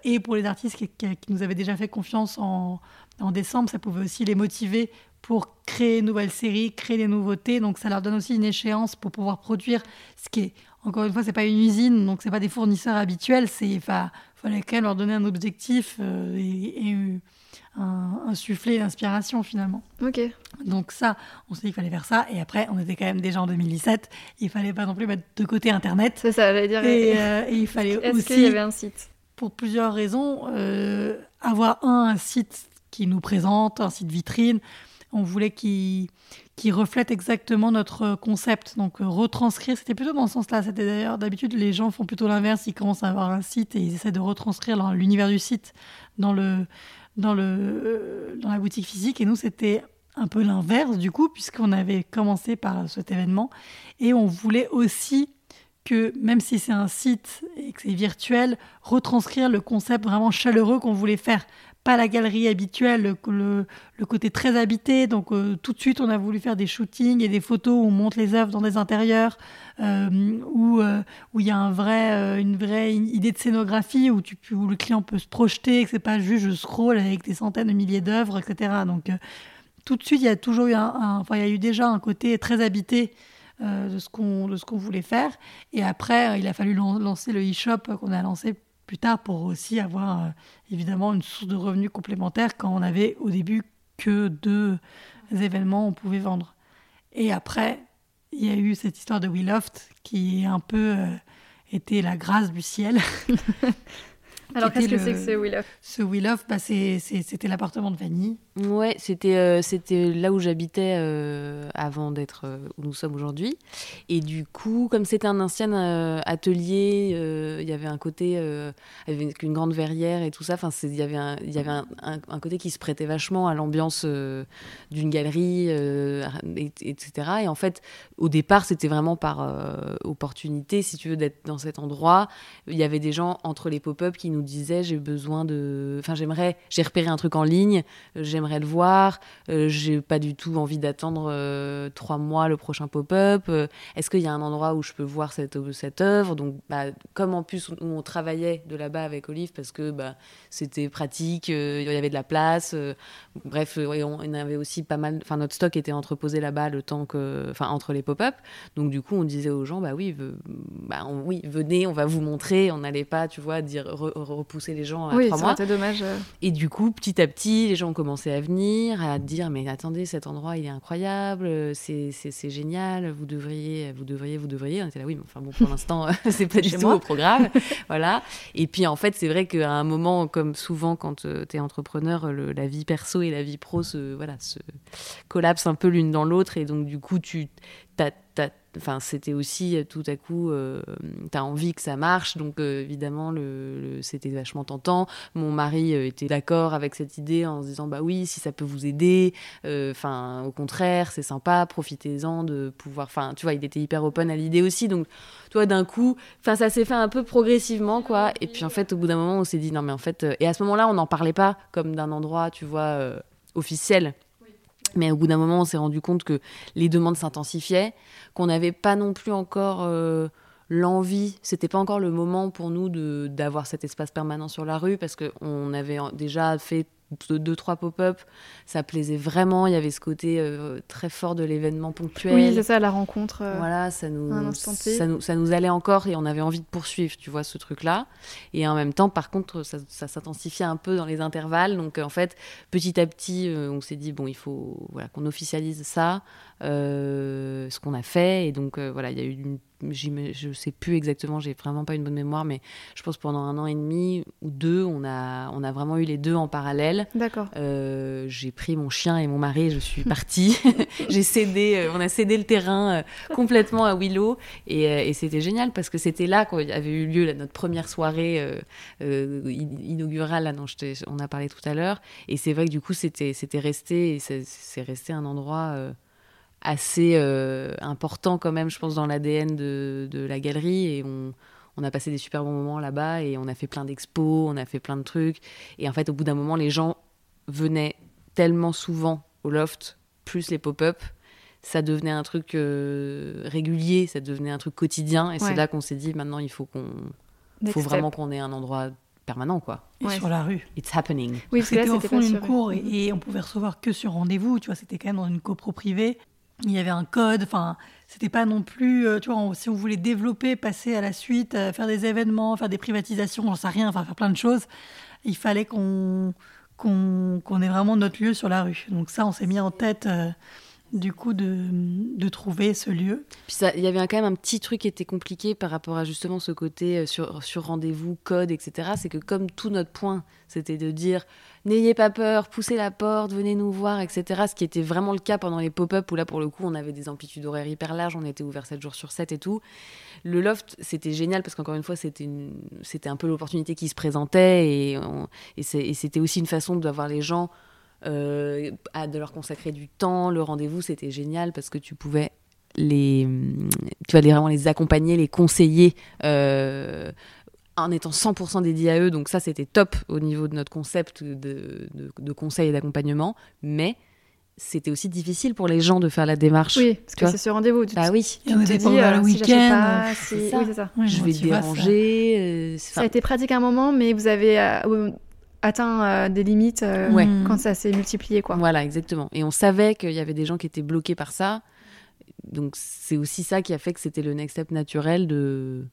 Et pour les artistes qui- qui nous avaient déjà fait confiance en, en décembre, ça pouvait aussi les motiver pour créer une nouvelle série, créer des nouveautés. Donc ça leur donne aussi une échéance pour pouvoir produire ce qui est, encore une fois, c'est pas une usine, donc c'est pas des fournisseurs habituels. C'est, fallait quand même leur donner un objectif euh, et, et, euh, un, un soufflet d'inspiration finalement. Ok. Donc ça, on s'est dit qu'il fallait faire ça. Et après, on était quand même déjà en 2017. Il fallait pas non plus mettre de côté Internet. C'est ça, j'allais dire. Et, euh, et il fallait Est-ce qu'il aussi y avait un site? pour plusieurs raisons. Euh, avoir un, un site qui nous présente, un site vitrine. On voulait qu'il qui reflète exactement notre concept. Donc euh, retranscrire, c'était plutôt dans ce sens-là. C'était d'ailleurs d'habitude les gens font plutôt l'inverse. Ils commencent à avoir un site et ils essaient de retranscrire l'univers du site dans le dans le euh, dans la boutique physique. Et nous c'était un peu l'inverse du coup puisqu'on avait commencé par cet événement et on voulait aussi que même si c'est un site et que c'est virtuel, retranscrire le concept vraiment chaleureux qu'on voulait faire. Pas la galerie habituelle, le, côté très habité. Donc euh, tout de suite, on a voulu faire des shootings et des photos où on monte les œuvres dans des intérieurs, euh, où euh, il y a un vrai, euh, une vraie idée de scénographie, où, le client peut se projeter, que c'est pas juste je scroll avec des centaines de milliers d'œuvres, etc. Donc tout de suite, il y a toujours eu enfin, y a eu déjà un côté très habité euh, de ce qu'on voulait faire. Et après, euh, il a fallu lan- lancer le e-shop euh, qu'on a lancé plus tard pour aussi avoir évidemment une source de revenus complémentaire quand on avait au début que deux événements on pouvait vendre. Et après, il y a eu cette histoire de Willoft qui est un peu euh, la grâce du ciel. Alors, qu'est-ce que c'est que ce Wheel of Ce Wheel of, bah, c'était l'appartement de Vanille. Ouais, c'était euh, c'était là où j'habitais euh, avant d'être euh, où nous sommes aujourd'hui. Et du coup, comme c'était un ancien atelier, il y avait un côté avec une grande verrière et tout ça. Enfin, il y avait un il y avait un, un, côté qui se prêtait vachement à l'ambiance d'une galerie, etc. Et en fait, au départ, c'était vraiment par opportunité, si tu veux, d'être dans cet endroit. Il y avait des gens entre les pop-up qui nous disaient j'ai besoin de, enfin, j'aimerais, j'ai repéré un truc en ligne, j'aimerais le voir. Euh, j'ai pas du tout envie d'attendre euh, trois mois le prochain pop-up. Euh, est-ce qu'il y a un endroit où je peux voir cette, cette œuvre? Donc, bah, comme en plus on, travaillait de là-bas avec Olive parce que bah, c'était pratique, il y avait de la place. bref, on, avait aussi pas mal. Enfin, notre stock était entreposé là-bas le temps que, enfin, entre les pop-up. Donc, du coup, on disait aux gens, bah oui, bah, oui, venez, on va vous montrer. On n'allait pas, tu vois, dire repousser les gens à oui, trois mois. dommage. Et du coup, petit à petit, les gens ont commencé à venir, à dire mais attendez, cet endroit il est incroyable, c'est génial, vous devriez, vous devriez, vous devriez. On était là, oui, mais enfin bon, pour l'instant, c'est pas du tout au programme. voilà. Et puis en fait, c'est vrai qu'à un moment, comme souvent quand euh, tu es entrepreneur, la vie perso et la vie pro se, voilà, se collapsent un peu l'une dans l'autre. Et donc, du coup, tu as enfin c'était aussi euh, tout à coup euh, tu as envie que ça marche. Donc euh, évidemment le, c'était vachement tentant. Mon mari était d'accord avec cette idée en se disant bah oui si ça peut vous aider enfin au contraire c'est sympa profitez-en de pouvoir enfin tu vois il était hyper open à l'idée aussi. Donc toi d'un coup enfin ça s'est fait un peu progressivement quoi. Et puis en fait au bout d'un moment on s'est dit non mais en fait et à ce moment-là on n'en parlait pas comme d'un endroit tu vois officiel mais au bout d'un moment, on s'est rendu compte que les demandes s'intensifiaient, qu'on n'avait pas non plus encore euh, l'envie, c'était pas encore le moment pour nous d'avoir cet espace permanent sur la rue, parce qu'on avait déjà fait deux, trois pop-up, ça plaisait vraiment. Il y avait ce côté euh, très fort de l'événement ponctuel. Oui, c'est ça, la rencontre. Euh, voilà, ça nous, ça nous, ça, nous, allait encore et on avait envie de poursuivre, tu vois, ce truc-là. Et en même temps, par contre, ça, ça s'intensifiait un peu dans les intervalles. Donc, en fait, petit à petit, euh, on s'est dit, bon, il faut voilà, qu'on officialise ça, ce qu'on a fait. Et donc, voilà, il y a eu une je sais plus exactement, j'ai vraiment pas une bonne mémoire, mais je pense pendant un an et demi ou deux, on a, on a vraiment eu les deux en parallèle. D'accord. Euh, j'ai pris mon chien et mon mari je suis partie. j'ai cédé, euh, on a cédé le terrain euh, complètement à Willow et, c'était génial parce que c'était là qu'il avait eu lieu notre première soirée inaugurale là, dont on a parlé tout à l'heure. Et c'est vrai que du coup, c'était resté, c'est resté un endroit assez euh, important quand même, je pense, dans l'ADN de, de, la galerie. Et on, on, a passé des super bons moments là-bas et on a fait plein d'expos, on a fait plein de trucs. Et en fait, au bout d'un moment, les gens venaient tellement souvent au loft, plus les pop-up, ça devenait un truc euh, régulier, ça devenait un truc quotidien. Et c'est là qu'on s'est dit, maintenant, il faut qu'on, faut vraiment qu'on ait un endroit permanent, quoi. Et sur la rue. It's happening. Oui, c'était au fond d'une cour et, et, on pouvait recevoir que sur rendez-vous. Tu vois, c'était quand même dans une copro privée il y avait un code, enfin, c'était pas non plus, euh, tu vois, si on voulait développer, passer à la suite, euh, faire des événements, faire des privatisations, j'en sais rien, enfin, faire plein de choses, il fallait qu'on qu'on ait vraiment notre lieu sur la rue. Donc ça, on s'est mis en tête. Euh, du coup de, trouver ce lieu. Puis il y avait quand même un petit truc qui était compliqué par rapport à justement ce côté sur, sur rendez-vous, code, etc. C'est que comme tout notre point, c'était de dire n'ayez pas peur, poussez la porte, venez nous voir, etc. Ce qui était vraiment le cas pendant les pop-up où là, pour le coup, on avait des amplitudes horaires hyper larges, on était ouvert 7 jours sur 7 et tout. Le loft, c'était génial parce qu'encore une fois, c'était c'était un peu l'opportunité qui se présentait et, et c'était aussi une façon d'avoir les gens, euh, à, de leur consacrer du temps. Le rendez-vous, c'était génial parce que tu pouvais les, tu vas vraiment les accompagner, les conseiller. Euh, en étant 100% dédié à eux. Donc ça, c'était top au niveau de notre concept de, de, conseil et d'accompagnement. Mais c'était aussi difficile pour les gens de faire la démarche. Oui, parce que c'est ce rendez-vous. Bah oui. Tu te dis, euh, le week-end, c'est ça. Oui, ça. je vais déranger. Ça. Euh, ça. a été pratique un moment, mais vous avez euh, atteint des limites quand ça s'est multiplié. Quoi. Voilà, exactement. Et on savait qu'il y avait des gens qui étaient bloqués par ça. Donc c'est aussi ça qui a fait que c'était le next step naturel de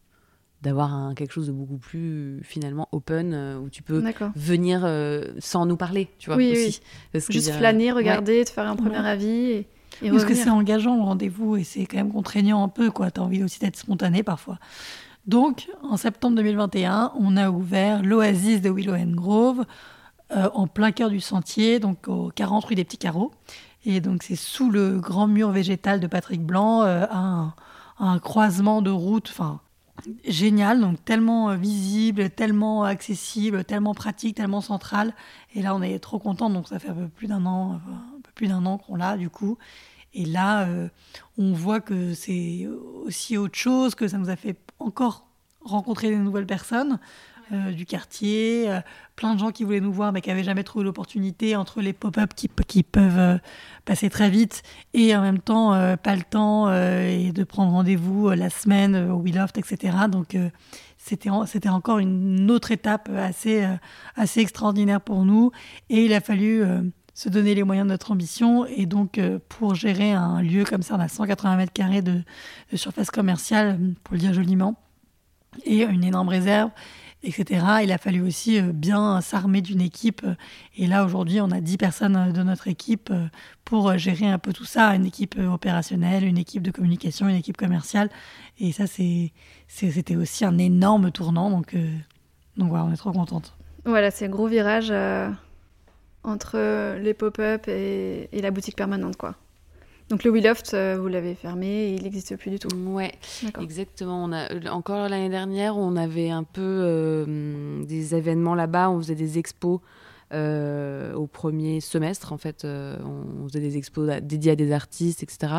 d'avoir quelque chose de beaucoup plus finalement open euh, où tu peux venir euh, sans nous parler, tu vois aussi. Juste flâner, regarder, te faire un premier avis. Et, Parce que c'est engageant le rendez-vous et c'est quand même contraignant un peu, quoi. T'as envie aussi d'être spontané parfois. Donc, en septembre 2021, on a ouvert l'Oasis de Willow and Grove euh, en plein cœur du sentier, donc au 40 rue des Petits Carreaux. Et donc, c'est sous le grand mur végétal de Patrick Blanc, un, un, croisement de routes, enfin, génial, donc tellement euh, visible, tellement accessible, tellement pratique, tellement central. Et là, on est trop content, donc ça fait un peu plus d'un an, un peu plus d'un an qu'on l'a du coup. Et là, euh, on voit que c'est aussi autre chose, que ça nous a fait encore rencontrer de nouvelles personnes. Euh, du quartier, euh, plein de gens qui voulaient nous voir mais qui n'avaient jamais trouvé l'opportunité entre les pop-up qui, peuvent euh, passer très vite et en même temps pas le temps et de prendre rendez-vous la semaine au Loft, etc. Donc c'était c'était encore une autre étape assez assez extraordinaire pour nous et il a fallu se donner les moyens de notre ambition. Et donc, pour gérer un lieu comme ça, on a 180 mètres carrés de, surface commerciale, pour le dire joliment, et une énorme réserve etc. Il a fallu aussi euh, bien s'armer d'une équipe. Et là, aujourd'hui, on a 10 personnes euh, de notre équipe euh, pour gérer un peu tout ça. Une équipe opérationnelle, une équipe de communication, une équipe commerciale. Et ça, c'était aussi un énorme tournant. Donc, donc voilà, on est trop contente. Voilà, c'est un gros virage entre les pop-up et, et la boutique permanente, quoi. Donc le Willoft, euh, vous l'avez fermé et il n'existe plus du tout. Ouais, exactement. On a, euh, encore l'année dernière, on avait un peu euh, des événements là-bas, on faisait des expos euh, au premier semestre. En fait, euh, on faisait des expos dédiés à des artistes, etc.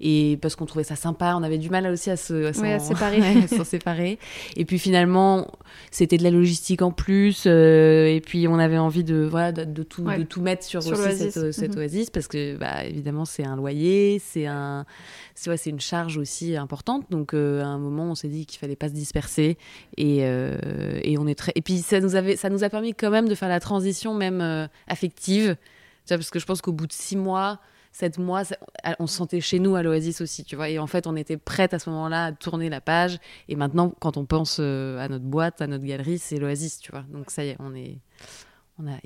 Et parce qu'on trouvait ça sympa, on avait du mal aussi à se séparer. s'en séparer. Et puis finalement, c'était de la logistique en plus. Euh, et puis on avait envie de, voilà, de, tout, de tout mettre sur, aussi cette, mhm. oasis parce que, bah, évidemment, c'est un loyer, c'est un c'est une charge aussi importante. Donc à un moment, on s'est dit qu'il fallait pas se disperser et, et on est très. Et puis ça nous avait, ça nous a permis quand même de faire la transition même euh, affective. Tu vois, parce que je pense qu'au bout de six mois, sept mois, on se sentait chez nous à l'Oasis aussi, tu vois. Et en fait, on était prête à ce moment-là à tourner la page. Et maintenant, quand on pense euh, à notre boîte, à notre galerie, c'est l'Oasis, tu vois. Donc ça y est, on est. On a,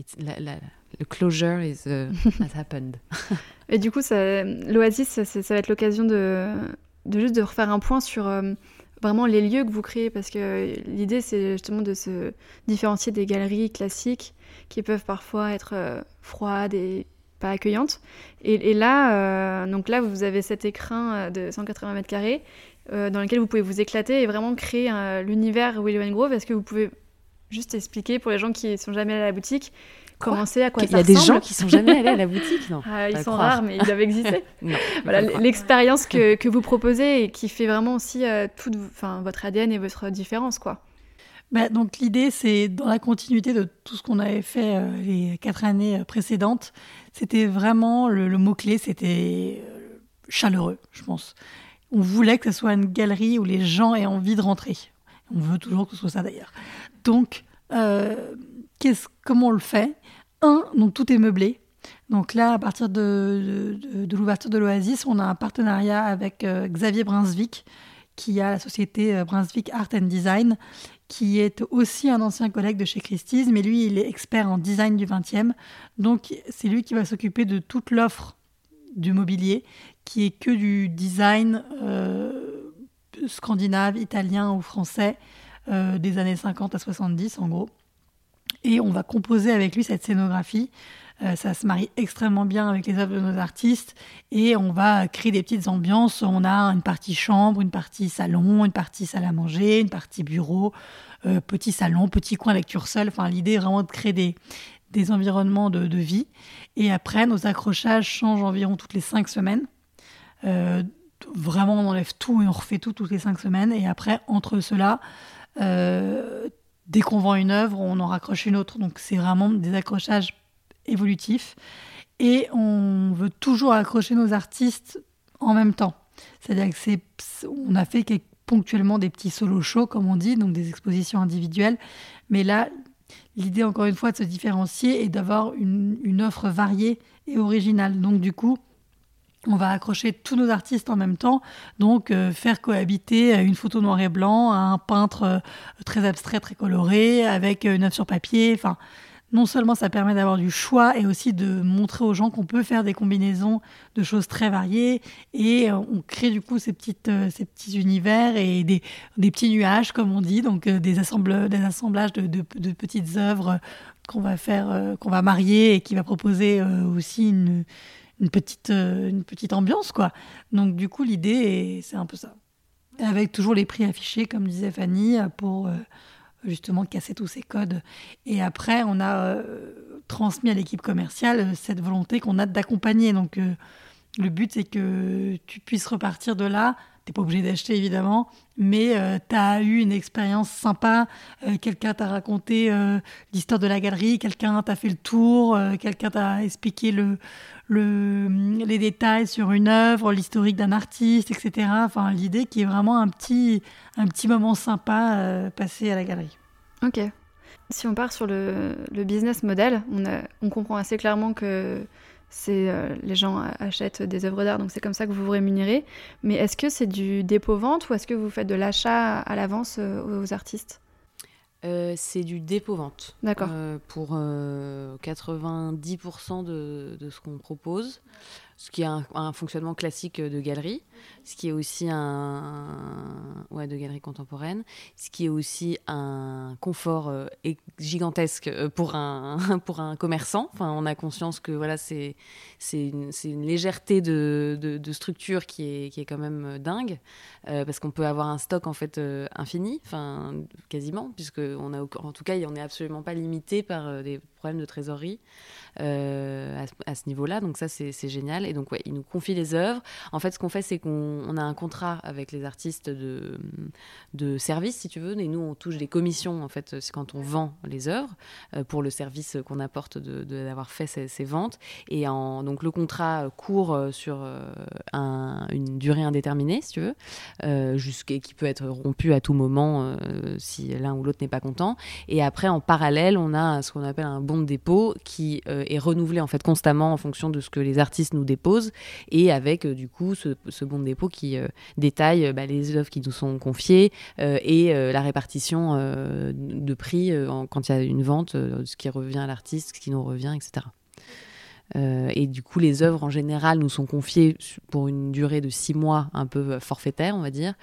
le closure is, uh, has happened. et du coup, l'Oasis, ça, ça, va être l'occasion de, de, juste de refaire un point sur euh, vraiment les lieux que vous créez, parce que l'idée, c'est justement de se différencier des galeries classiques qui peuvent parfois être euh, froides et pas accueillantes. Et, là, euh, donc là, vous avez cet écrin euh, de 180 mètres carrés dans lequel vous pouvez vous éclater et vraiment créer l'univers Willow Grove. Est-ce que vous pouvez juste expliquer pour les gens qui ne sont jamais allés à la boutique comment c'est, à quoi Il y a des gens qui sont jamais allés à la boutique, non ah, Ils sont rares, mais ils doivent exister. voilà, l'expérience que, que, vous proposez et qui fait vraiment aussi toute, votre ADN et votre différence, quoi. Bah, donc l'idée, c'est dans la continuité de tout ce qu'on avait fait euh, les quatre années euh, précédentes, c'était vraiment le, mot-clé, c'était euh, chaleureux, je pense. On voulait que ce soit une galerie où les gens aient envie de rentrer. On veut toujours que ce soit ça d'ailleurs. Donc, comment on le fait? Un, donc tout est meublé. Donc là, à partir de, de l'ouverture de l'Oasis, on a un partenariat avec Xavier Brunswick, qui a la société Brunswick Art and Design qui est aussi un ancien collègue de chez Christie's, mais lui, il est expert en design du 20e. Donc, c'est lui qui va s'occuper de toute l'offre du mobilier, qui est que du design euh, scandinave, italien ou français euh, des années 50 à 70, en gros. Et on va composer avec lui cette scénographie euh, ça se marie extrêmement bien avec les œuvres de nos artistes et on va créer des petites ambiances. On a une partie chambre, une partie salon, une partie salle à manger, une partie bureau, euh, petit salon, petit coin lecture seule. Enfin, l'idée est vraiment de créer des, des environnements de, vie. Et après, nos accrochages changent environ toutes les cinq semaines. Euh, vraiment, on enlève tout et on refait tout toutes les cinq semaines. Et après, entre cela, dès qu'on vend une œuvre, on en raccroche une autre. Donc, c'est vraiment des accrochages évolutif. Et on veut toujours accrocher nos artistes en même temps. C'est-à-dire que c'est, on a fait ponctuellement des petits solo shows, comme on dit, donc des expositions individuelles. Mais là, l'idée, encore une fois, de se différencier et d'avoir une, offre variée et originale. Donc, du coup, on va accrocher tous nos artistes en même temps, donc euh, faire cohabiter une photo noir et blanc, un peintre euh, très abstrait, très coloré, avec une œuvre sur papier. Enfin, non seulement ça permet d'avoir du choix et aussi de montrer aux gens qu'on peut faire des combinaisons de choses très variées et euh, on crée du coup ces, petites, ces petits univers et des, des, petits nuages comme on dit, donc des, assemble, des assemblages de, de, petites œuvres qu'on va faire, qu'on va marier et qui va proposer aussi une une petite, euh, une petite ambiance, quoi. Donc, du coup, l'idée, c'est un peu ça. Avec toujours les prix affichés, comme disait Fanny, pour euh, justement casser tous ces codes. Et après, on a euh, transmis à l'équipe commerciale cette volonté qu'on a d'accompagner. Donc, le but, c'est que tu puisses repartir de là T'es pas obligé d'acheter évidemment, mais euh, tu as eu une expérience sympa. Euh, quelqu'un t'a raconté euh, l'histoire de la galerie, quelqu'un t'a fait le tour, quelqu'un t'a expliqué le, le, les détails sur une œuvre, l'historique d'un artiste, etc. Enfin, l'idée qui est vraiment un petit, un petit moment sympa passé à la galerie. Ok. Si on part sur le, le business model, on, a, on comprend assez clairement que c'est euh, les gens achètent des œuvres d'art, donc c'est comme ça que vous vous rémunérez. Mais est-ce que c'est du dépôt-vente ou est-ce que vous faites de l'achat à l'avance euh, aux artistes? Euh, c'est du dépôt-vente. D'accord. pour 90% de, de, ce qu'on propose, ce qui est un, fonctionnement classique de galerie ce qui est aussi un ouais de galerie contemporaine, ce qui est aussi un confort euh, gigantesque euh, pour un pour un commerçant. Enfin, on a conscience que voilà c'est c'est une, une, légèreté de, de, structure qui est qui est quand même euh, dingue parce qu'on peut avoir un stock en fait infini, enfin quasiment puisque on a en tout cas on n'est absolument pas limité par des problèmes de trésorerie. à, à, ce niveau-là. Donc ça, c'est génial. Et donc, ouais, il nous confie les œuvres. En fait, ce qu'on fait, c'est qu'on on, a un contrat avec les artistes de, de service, si tu veux, et nous, on touche des commissions, en fait, c'est quand on vend les œuvres, euh, pour le service qu'on apporte d'avoir de, fait ces, ventes. Et donc, le contrat court euh, sur euh, une durée indéterminée, si tu veux, euh, qui peut être rompu à tout moment si l'un ou l'autre n'est pas content. Et après, en parallèle, on a ce qu'on appelle un bon de dépôt qui est renouvelé, en fait, constamment en fonction de ce que les artistes nous déposent, et avec, du coup, ce, bon dépôt qui euh, détaille euh, bah, les œuvres qui nous sont confiées euh, et la répartition de prix quand il y a une vente, ce qui revient à l'artiste, ce qui nous revient, etc. et du coup, les œuvres en général nous sont confiées pour une durée de six mois, un peu forfaitaire, on va dire.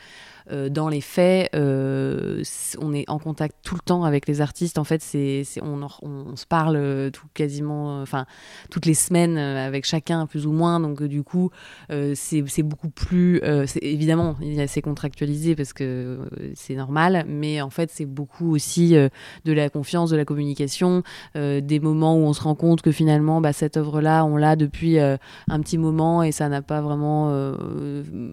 Euh, dans les faits, euh, on est en contact tout le temps avec les artistes. En fait, c'est, on, se parle euh, quasiment, enfin, toutes les semaines avec chacun, plus ou moins. Donc, du coup, c'est, beaucoup plus. évidemment, c'est contractualisé parce que c'est normal, mais en fait, c'est beaucoup aussi de la confiance, de la communication, des moments où on se rend compte que finalement, bah, cette œuvre-là, on l'a depuis un petit moment et ça n'a pas vraiment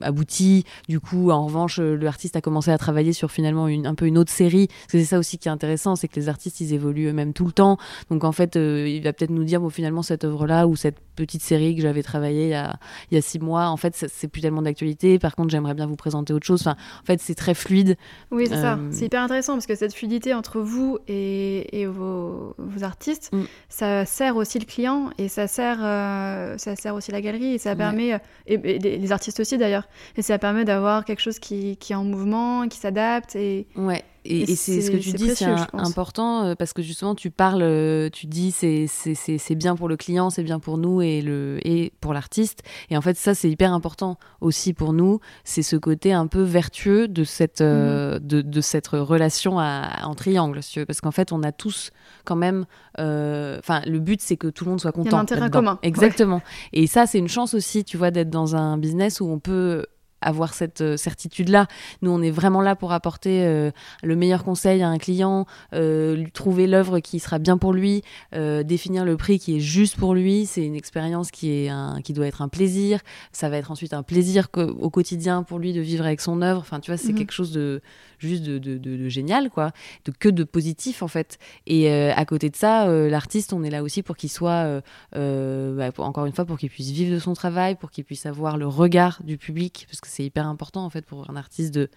abouti. Du coup, en revanche, le l'artiste a commencé à travailler sur finalement une, un peu une autre série. C'est ça aussi qui est intéressant, c'est que les artistes, ils évoluent eux-mêmes tout le temps. Donc en fait, euh, il va peut-être nous dire, bon, finalement, cette œuvre-là ou cette petite série que j'avais travaillée il y, a, il y a six mois, en fait, c'est plus tellement d'actualité. Par contre, j'aimerais bien vous présenter autre chose. Enfin, en fait, c'est très fluide. Oui, c'est ça. Euh, c'est hyper intéressant parce que cette fluidité entre vous et, et vos, vos, artistes, mm. ça sert aussi le client et ça sert, euh, ça sert aussi la galerie et ça permet, et, les artistes aussi d'ailleurs, et ça permet d'avoir quelque chose qui, qui en mouvement, qui s'adapte. Et... Ouais. Et, c'est ce que tu dis, c'est important euh, parce que justement, tu parles, euh, tu dis c'est c'est bien pour le client, c'est bien pour nous et, le, et pour l'artiste. Et en fait, ça, c'est hyper important aussi pour nous. C'est ce côté un peu vertueux de cette, euh, mhm. de, de, cette relation à, en triangle, si tu veux. Parce qu'en fait, on a tous quand même. Enfin, le but, c'est que tout le monde soit content. Il y a un intérêt commun. Exactement. Et ça, c'est une chance aussi, tu vois, d'être dans un business où on peut avoir cette euh, certitude-là. Nous, on est vraiment là pour apporter euh, le meilleur conseil à un client, euh, lui trouver l'œuvre qui sera bien pour lui, définir le prix qui est juste pour lui. C'est une expérience qui, est un, qui doit être un plaisir. Ça va être ensuite un plaisir au quotidien pour lui de vivre avec son œuvre. Enfin, tu vois, c'est mhm. quelque chose de juste de, de, génial, quoi, de que de positif en fait. Et à côté de ça, l'artiste, on est là aussi pour qu'il soit, bah, encore une fois, pour qu'il puisse vivre de son travail, pour qu'il puisse avoir le regard du public, parce que c'est hyper important en fait pour un artiste de,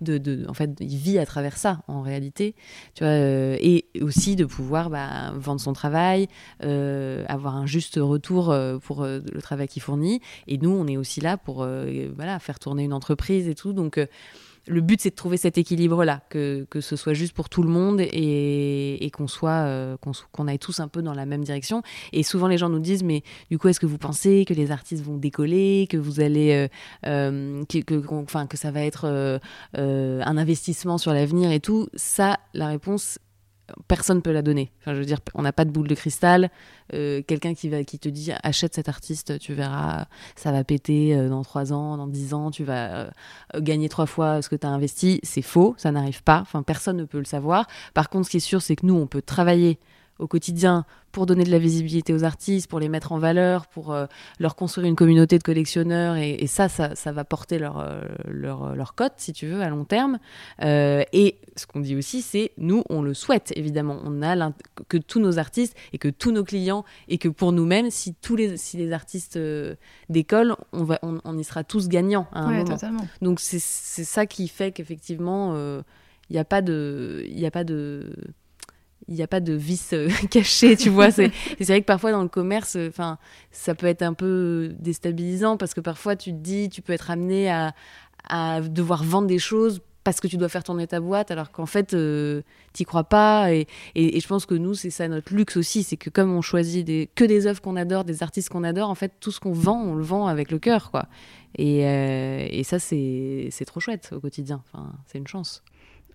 de, en fait, il vit à travers ça en réalité, tu vois, euh, et aussi de pouvoir bah, vendre son travail, euh, avoir un juste retour euh, pour le travail qu'il fournit. Et nous, on est aussi là pour voilà faire tourner une entreprise et tout. Donc le but, c'est de trouver cet équilibre-là, que, que ce soit juste pour tout le monde et, et qu'on soit, euh, qu'on aille tous un peu dans la même direction. Et souvent, les gens nous disent, mais du coup, est-ce que vous pensez que les artistes vont décoller, que vous allez, euh, euh, que, que, ça va être un investissement sur l'avenir et tout? Ça, la réponse, personne peut la donner. Enfin, je veux dire, on n'a pas de boule de cristal. Euh, Quelqu'un qui va, qui te dit, achète cet artiste, tu verras, ça va péter euh, dans trois ans, dans dix ans, tu vas euh, gagner trois fois ce que tu as investi. C'est faux, ça n'arrive pas. Enfin, personne ne peut le savoir. Par contre, ce qui est sûr, c'est que nous, on peut travailler au quotidien pour donner de la visibilité aux artistes, pour les mettre en valeur, pour euh, leur construire une communauté de collectionneurs. Et, et ça, ça, ça va porter leur, euh, leur, leur cote, si tu veux, à long terme. Euh, et ce qu'on dit aussi, c'est nous, on le souhaite, évidemment. On a que tous nos artistes et que tous nos clients et que pour nous-mêmes, si tous les, si les artistes euh, décollent, on, va, on, on y sera tous gagnants à un Ouais, moment. totalement. Donc c'est ça qui fait qu'effectivement, il n'y a pas de, y a pas de, il n'y a pas de vice euh, caché, tu vois. C'est vrai que parfois dans le commerce, enfin, ça peut être un peu déstabilisant parce que parfois tu te dis, tu peux être amené à, devoir vendre des choses parce que tu dois faire tourner ta boîte alors qu'en fait euh, t'y crois pas et, je pense que nous c'est ça notre luxe aussi c'est que comme on choisit des, que des œuvres qu'on adore des artistes qu'on adore en fait tout ce qu'on vend on le vend avec le cœur quoi et, euh, et ça c'est c'est trop chouette au quotidien enfin c'est une chance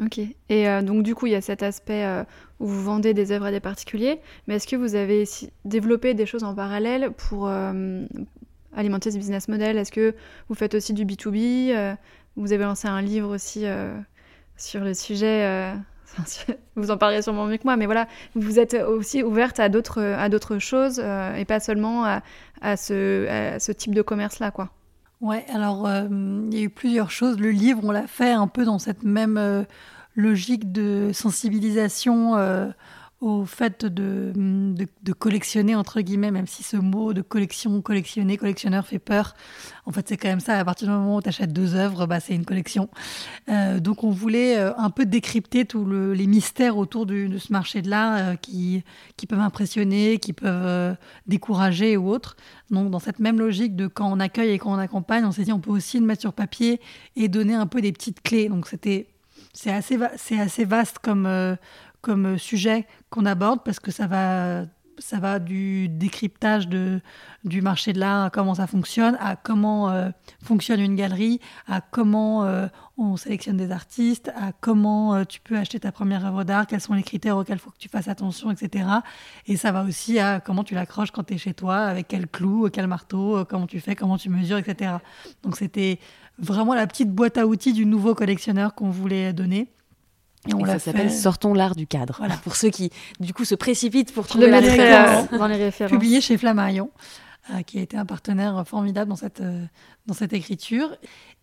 Ok. Et euh, donc, du coup, il y a cet aspect euh, où vous vendez des œuvres à des particuliers, mais est-ce que vous avez développé des choses en parallèle pour euh, alimenter ce business model? Est-ce que vous faites aussi du B2B euh, Vous avez lancé un livre aussi sur le sujet. vous en parlerez sûrement mieux que moi, mais voilà, vous êtes aussi ouverte à d'autres à d'autres choses et pas seulement à, ce, à ce type de commerce-là, quoi. Ouais, alors euh, il y a eu plusieurs choses. Le livre, on l'a fait un peu dans cette même euh, logique de sensibilisation euh, au fait de, de, collectionner, entre guillemets, même si ce mot de collection, collectionner, collectionneur fait peur. En fait, c'est quand même ça. À partir du moment où tu achètes deux œuvres, bah, c'est une collection. Euh, donc, on voulait euh, un peu décrypter tous le, les mystères autour de ce marché de l'art euh, qui, qui peuvent impressionner, qui peuvent euh, décourager ou autre. Donc, dans cette même logique de quand on accueille et quand on accompagne, on s'est dit on peut aussi le mettre sur papier et donner un peu des petites clés. Donc, c'était c'est assez, assez vaste comme, comme sujet qu'on aborde parce que ça va, ça va du décryptage de, du marché de l'art, à comment ça fonctionne, à comment euh, fonctionne une galerie, à comment euh, on sélectionne des artistes, à comment euh, tu peux acheter ta première œuvre d'art, quels sont les critères auxquels il faut que tu fasses attention, etc. Et ça va aussi à comment tu l'accroches quand tu es chez toi, avec quel clou, quel marteau, euh, comment tu fais, comment tu mesures, etc. Donc c'était vraiment la petite boîte à outils du nouveau collectionneur qu'on voulait donner. Et on Et l'a ça s'appelle fait Sortons l'art du cadre. Voilà. Pour ceux qui, du coup, se précipitent pour trouver le la mettrai référence. euh, dans les références. publié chez Flammarion, euh, qui a été un partenaire formidable dans cette, euh, dans cette écriture.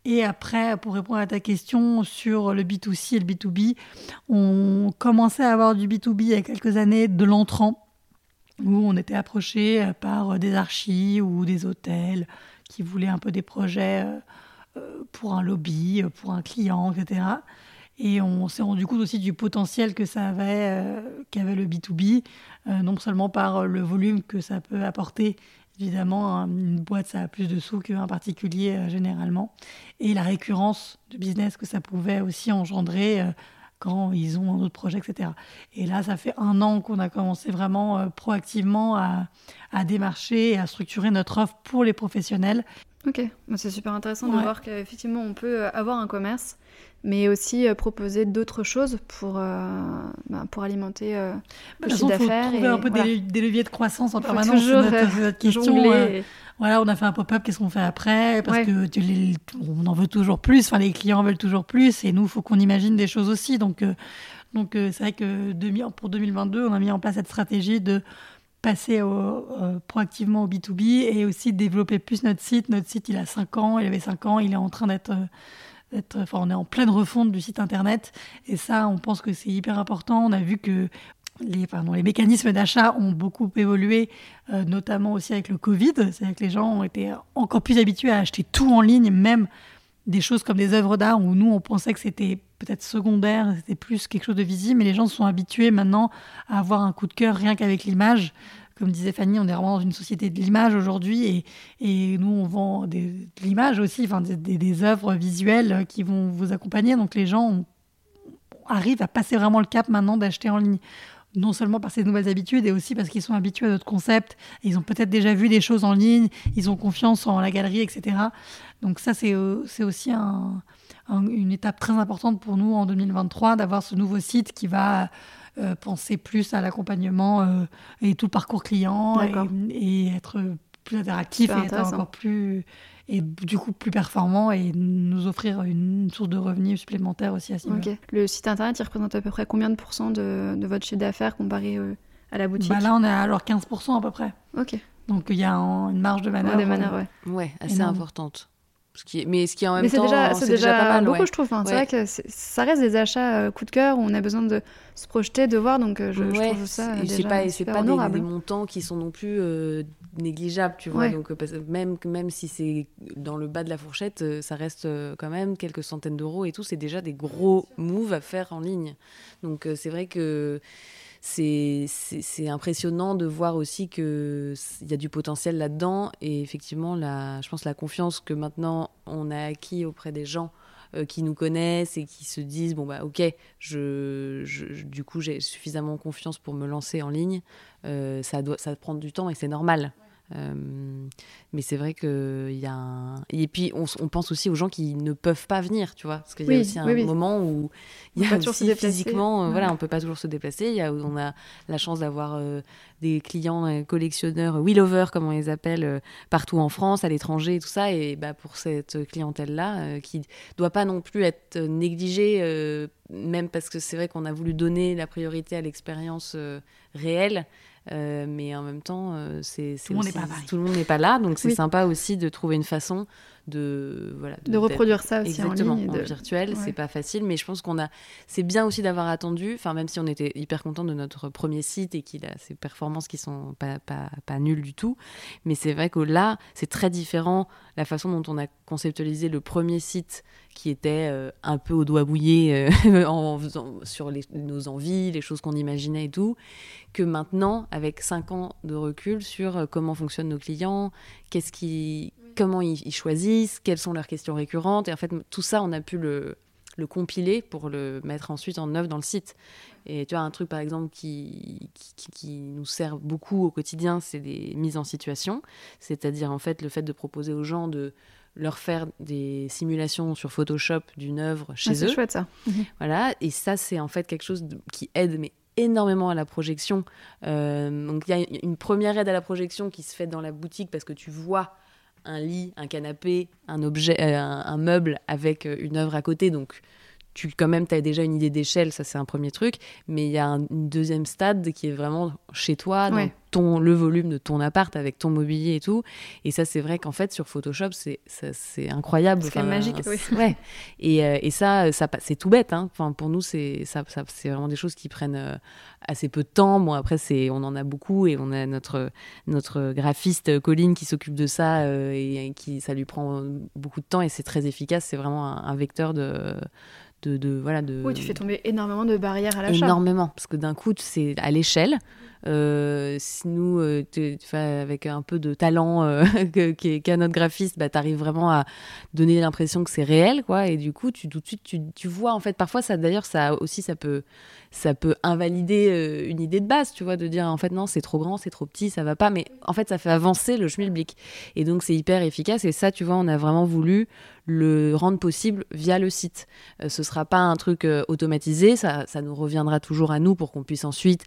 Et après, pour répondre à ta question sur le B2C et le B2B, on commençait à avoir du B2B il y a quelques années de l'entrant, où on était approché par des archis ou des hôtels qui voulaient un peu des projets pour un lobby, pour un client, etc. Et on s'est rendu compte aussi du potentiel que ça avait, euh, qu'avait le B2B, euh, non seulement par le volume que ça peut apporter. Évidemment, une boîte, ça a plus de sous qu'un particulier euh, généralement. Et la récurrence de business que ça pouvait aussi engendrer quand ils ont un autre projet, etc. Et là, ça fait un an qu'on a commencé vraiment proactivement à, à démarcher et à structurer notre offre pour les professionnels. Ok, Bah, c'est super intéressant de voir qu'effectivement on peut euh, avoir un commerce, mais aussi euh, proposer d'autres choses pour, euh, bah, pour alimenter euh, De le chiffre d'affaires. trouver et un peu voilà. des, des leviers de croissance en permanence. toujours, notre, notre question. euh, Voilà, on a fait un pop-up, qu'est-ce qu'on fait après? Parce Ouais. que tu les- on en veut toujours plus, enfin les clients veulent toujours plus, et nous, il faut qu'on imagine des choses aussi. Donc, donc c'est vrai que demi- pour 2022, on a mis en place cette stratégie de passer euh, proactivement au B2B et aussi développer plus notre site. Notre site, il a 5 ans, il avait 5 ans, il est en train d'être... euh, d'être- Enfin, on est en pleine refonte du site internet et ça, on pense que c'est hyper important. On a vu que les, pardon, les mécanismes d'achat ont beaucoup évolué, euh, notamment aussi avec le Covid. C'est-à-dire que les gens ont été encore plus habitués à acheter tout en ligne, même des choses comme des œuvres d'art où nous, on pensait que c'était peut-être secondaire, c'était plus quelque chose de visible, mais les gens sont habitués maintenant à avoir un coup de cœur rien qu'avec l'image. Comme disait Fanny, on est vraiment dans une société de l'image aujourd'hui et, et, nous, on vend des, de l'image aussi, enfin, des, des, œuvres visuelles qui vont vous accompagner. Donc les gens arrivent à passer vraiment le cap maintenant d'acheter en ligne non seulement par ces nouvelles habitudes, et aussi parce qu'ils sont habitués à notre concept, ils ont peut-être déjà vu des choses en ligne, ils ont confiance en la galerie, etc. Donc ça, c'est euh, aussi une étape très importante pour nous en 2023, d'avoir ce nouveau site qui va euh, penser plus à l'accompagnement euh, et tout le parcours client, et, et, être plus interactif et être encore plus et du coup plus performant et nous offrir une source de revenus supplémentaire aussi à ce niveau. Le site internet, il représente à peu près combien de pourcents de, de votre chiffre d'affaires comparé euh, à la boutique? Bah Là, on est à alors 15% à peu près. Ok. Donc il y a une marge de manœuvre. Ouais, manœuvres, ouais. ouais assez importante. Ce qui est... Mais ce qui est en même mais temps, c'est déjà, pas mal. Beaucoup, je trouve. C'est vrai que ça reste des achats euh, coup de cœur où on a besoin de se projeter, de voir. Donc euh, je, trouve ça déjà pas, c'est pas des, des, montants qui sont non plus négligeable, tu vois. Donc, même, même si c'est dans le bas de la fourchette, euh, ça reste euh, quand même quelques centaines d'euros et tout. C'est déjà des gros moves à faire en ligne. Donc, euh, c'est vrai que c'est impressionnant de voir aussi qu'il y a du potentiel là-dedans. Et effectivement, la, je pense la confiance que maintenant on a acquis auprès des gens qui nous connaissent et qui se disent bon bah ok je, je du coup j'ai suffisamment confiance pour me lancer en ligne ça doit ça prend du temps et c'est normal euh, mais c'est vrai qu'il y a un... Et puis, on, pense aussi aux gens qui ne peuvent pas venir, tu vois. Parce qu'il y a aussi un moment où il y a aussi physiquement, euh, voilà, on peut pas toujours se déplacer. Il y a, on a la chance d'avoir euh, des clients collectionneurs, wheel over, comme on les appelle, partout en France, à l'étranger et tout ça. Et bah, pour cette clientèle-là, qui doit pas non plus être négligée, même parce que c'est vrai qu'on a voulu donner la priorité à l'expérience réelle. Euh, mais en même temps, euh, c'est tout, tout, le monde n'est pas là, donc c'est sympa aussi de trouver une façon de voilà de, reproduire ça aussi exactement, en ligne, en virtuel. C'est pas facile, mais je pense qu'on a. C'est bien aussi d'avoir attendu. Enfin, même si on était hyper content de notre premier site et qu'il a ses performances qui sont pas pas, pas nulles du tout, mais c'est vrai que là, c'est très différent la façon dont on a conceptualisé le premier site qui était euh, un peu au doigt bouillé en sur les, nos envies, les choses qu'on imaginait et tout, que maintenant, avec cinq ans de recul sur euh, comment fonctionnent nos clients, qu'est-ce qui, comment ils, choisissent, quelles sont leurs questions récurrentes. Et en fait, tout ça, on a pu le, le compiler pour le mettre ensuite en œuvre dans le site. Et tu vois, un truc par exemple qui, qui, qui nous sert beaucoup au quotidien, c'est des mises en situation. C'est-à-dire en fait le fait de proposer aux gens de leur faire des simulations sur Photoshop d'une œuvre chez ah, eux. C'est chouette ça. Voilà, et ça c'est en fait quelque chose qui aide mais énormément à la projection. Euh, donc il y a une première aide à la projection qui se fait dans la boutique parce que tu vois un lit, un canapé, un objet, euh, un, meuble avec euh, une œuvre à côté. Donc tu quand même, tu as déjà une idée d'échelle, ça c'est un premier truc, mais il y a un, deuxième stade qui est vraiment chez toi, dans ton, le volume de ton appart avec ton mobilier et tout. Et ça, c'est vrai qu'en fait, sur Photoshop, c'est, incroyable. C'est magique, oui. Ouais. Et, euh, et ça, ça c'est tout bête. Hein. Enfin, pour nous, c'est, ça, ça, c'est vraiment des choses qui prennent euh, assez peu de temps. Bon, après, on en a beaucoup et on a notre, notre graphiste Colline qui s'occupe de ça euh, et, qui, ça lui prend beaucoup de temps et c'est très efficace. C'est vraiment un vecteur de de, voilà de oui tu fais tomber énormément de barrières à l'achat. Énormément parce que d'un coup c'est à l'échelle euh, si nous euh, avec un peu de talent euh, qu'a notre graphiste bah arrives vraiment à donner l'impression que c'est réel quoi et du coup tu tout de suite tu, tu vois en fait parfois ça d'ailleurs ça aussi ça peut ça peut invalider euh, une idée de base, tu vois, de dire en fait non, c'est trop grand, c'est trop petit, ça va pas, mais en fait ça fait avancer le schmilblick. Et donc c'est hyper efficace et ça, tu vois, on a vraiment voulu le rendre possible via le site. Euh, ce sera pas un truc euh, automatisé, ça, ça, nous reviendra toujours à nous pour qu'on puisse ensuite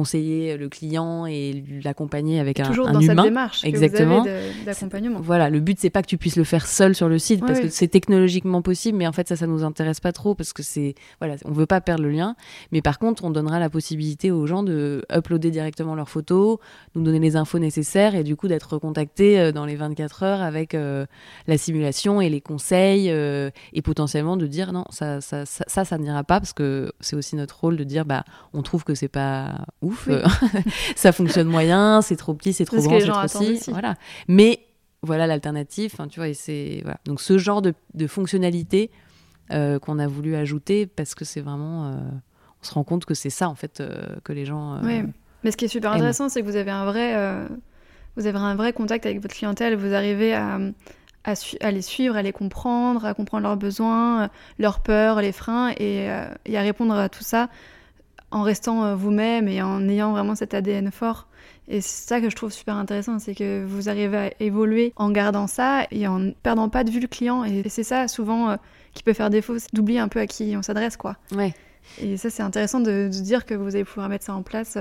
conseiller le client et l'accompagner avec toujours un, dans humain. Cette démarche exactement d'accompagnement. Voilà, le but c'est pas que tu puisses le faire seul sur le site parce que c'est technologiquement possible, mais en fait ça, ça nous intéresse pas trop parce que c'est voilà, on veut pas perdre le lien. Mais par contre, on donnera la possibilité aux gens de uploader directement leurs photos, nous donner les infos nécessaires et du coup d'être contactés euh, dans les 24 heures avec euh, la simulation et les conseils euh, et potentiellement de dire non, ça, ça, ça, ça, n'ira pas parce que c'est aussi notre rôle de dire bah on trouve que c'est pas ouf, ça fonctionne moyen, c'est trop petit, c'est trop grand, c'est trop petit. Voilà. Mais voilà l'alternative. Enfin, tu vois, et c'est voilà. donc ce genre de, de fonctionnalité qu'on a voulu ajouter parce que c'est vraiment, on se rend compte que c'est ça en fait que les gens. oui, mais ce qui est super intéressant, c'est que vous avez un vrai, vous avez un vrai contact avec votre clientèle. Vous arrivez à à, les suivre, à les comprendre, à comprendre leurs besoins, euh, leurs peurs, les freins, euh, et, à répondre à tout ça en restant euh, vous-même et en ayant vraiment cet ADN fort. Et c'est ça que je trouve super intéressant, c'est que vous arrivez à évoluer en gardant ça et en perdant pas de vue le client. Et c'est ça souvent qui peut faire défaut, c'est d'oublier un peu à qui on s'adresse, quoi. Ouais. Et ça, c'est intéressant de, dire que vous allez pouvoir mettre ça en place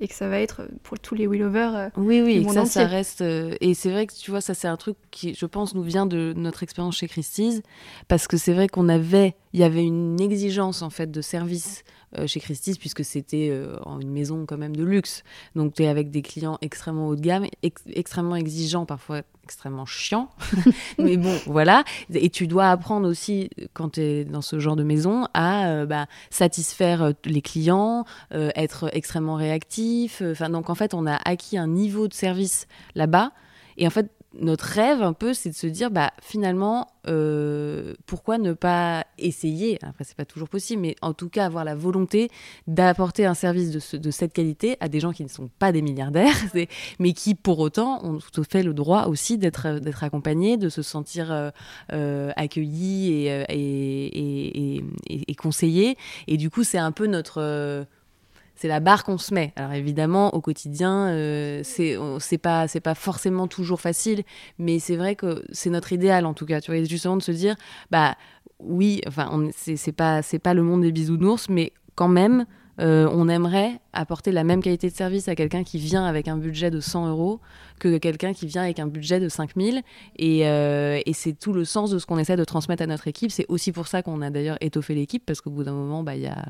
et que ça va être pour tous les Willovers. Euh, oui, oui, et que ça, ça reste. Euh, et c'est vrai que tu vois, ça, c'est un truc qui, je pense, nous vient de notre expérience chez Christie's, parce que c'est vrai qu'on avait, il y avait une exigence en fait de service euh, chez Christie's, puisque c'était euh, une maison quand même de luxe. Donc tu es avec des clients extrêmement haut de gamme, extrêmement exigeants, parfois extrêmement chiants. Mais bon, voilà. Et tu dois apprendre aussi, quand tu es dans ce genre de maison, à euh, bah, satisfaire les clients, être extrêmement réactif. Enfin, donc en fait, on a acquis un niveau de service là-bas. Et en fait, notre rêve un peu, c'est de se dire, bah finalement, euh, pourquoi ne pas essayer? Après, c'est pas toujours possible, mais en tout cas avoir la volonté d'apporter un service de, cette qualité à des gens qui ne sont pas des milliardaires, mais qui pour autant ont tout à fait le droit aussi d'être d'être accompagnés, de se sentir euh, euh, accueillis et, conseillés. Et du coup, c'est un peu notre c'est la barre qu'on se met. Alors évidemment, au quotidien, euh, c'est pas forcément toujours facile, mais c'est vrai que c'est notre idéal en tout cas. Tu vois, justement de se dire, bah oui, enfin, c'est pas c'est pas le monde des bisounours, mais quand même. Euh, on aimerait apporter la même qualité de service à quelqu'un qui vient avec un budget de 100 euros que quelqu'un qui vient avec un budget de 5000. Et, euh, et c'est tout le sens de ce qu'on essaie de transmettre à notre équipe. C'est aussi pour ça qu'on a d'ailleurs étoffé l'équipe, parce qu'au bout d'un moment, bah, il y a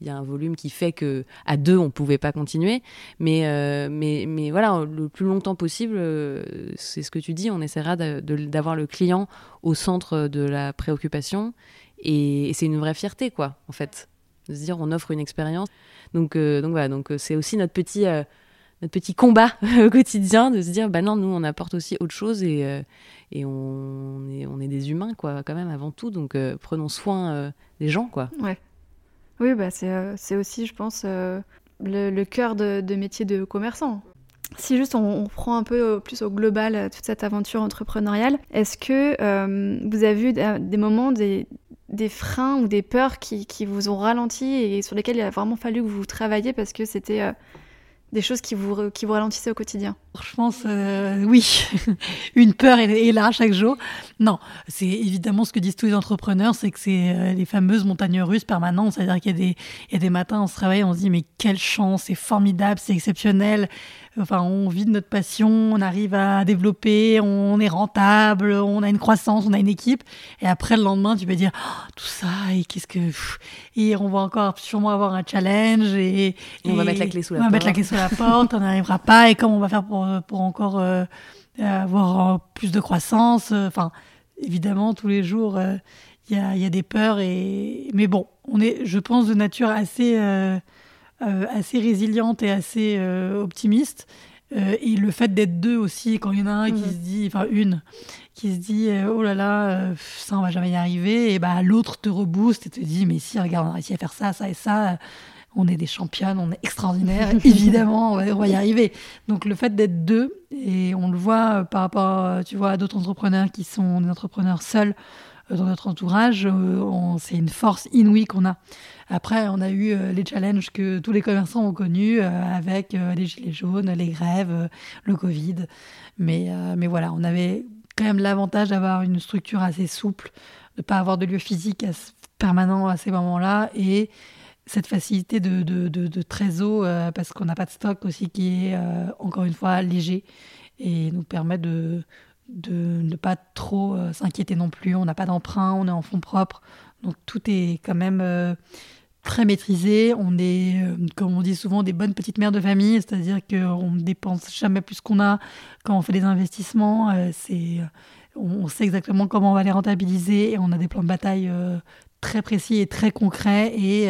il y a un volume qui fait que à deux on pouvait pas continuer. Mais euh, mais mais voilà le plus longtemps possible euh, c'est ce que tu dis on essaiera d'avoir le client au centre de la préoccupation. Et, c'est une vraie fierté quoi en fait de se dire on offre une expérience. Donc euh, donc voilà donc c'est aussi notre petit notre petit combat au quotidien de se dire bah non nous on apporte aussi autre chose et et on est on est des humains quoi quand même avant tout. Donc prenons soin des gens quoi. Ouais oui, bah c'est, c'est aussi, je pense, le, le, cœur de, métier de commerçant. Si juste on, prend un peu plus au global toute cette aventure entrepreneuriale, est-ce que vous avez eu des moments, des, des freins ou des peurs qui, qui, vous ont ralenti et sur lesquels il a vraiment fallu que vous travailliez parce que c'était des choses qui vous, qui vous ralentissaient au quotidien Je pense, euh, oui, une peur est, là chaque jour. Non, c'est évidemment ce que disent tous les entrepreneurs, c'est que c'est euh, les fameuses montagnes russes permanentes. C'est-à-dire qu'il y, y a des matins, on se réveille, on se dit, mais quelle chance, c'est formidable, c'est exceptionnel. Enfin, on vit de notre passion, on arrive à développer, on est rentable, on a une croissance, on a une équipe. Et après, le lendemain, tu peux dire oh, tout ça et qu'est-ce que et on va encore sûrement avoir un challenge et, on va mettre la clé sous la on porte. Va mettre la clé sous la porte, on n'arrivera pas. Et comment on va faire pour pour encore euh, avoir euh, plus de croissance Enfin, évidemment, tous les jours. Euh, il y, a, y, a, des peurs et mais bon on est je pense de nature assez euh, assez résiliente et assez euh, optimiste. Euh, et le fait d'être deux aussi, quand il y en a un qui mhm. se dit, enfin une, qui se dit oh là là, ça on va jamais y arriver, et bah l'autre te rebooste et te dit mais si regarde on a réussi à faire ça, ça et ça, on est des championnes, on est extraordinaires, évidemment on va, on va, y arriver. Donc le fait d'être deux et on le voit par rapport, tu vois, à d'autres entrepreneurs qui sont des entrepreneurs seuls dans notre entourage, c'est une force inouïe qu'on a. Après, on a eu euh, les challenges que tous les commerçants ont connus euh, avec euh, les gilets jaunes, les grèves, le Covid. Mais, mais voilà, on avait quand même l'avantage d'avoir une structure assez souple, de ne pas avoir de lieu physique permanent à ces moments-là et cette facilité de, de, de, trésor parce qu'on n'a pas de stock aussi qui est encore une fois léger et nous permet de, de ne pas trop s'inquiéter non plus. On n'a pas d'emprunt, on est en fonds propres. Donc tout est quand même très maîtrisé. On est, euh, comme on dit souvent, des bonnes petites mères de famille, c'est-à-dire qu'on ne dépense jamais plus qu'on a quand on fait des investissements. Euh, c'est, euh, on sait exactement comment on va les rentabiliser et on a des plans de bataille très précis et très concrets et,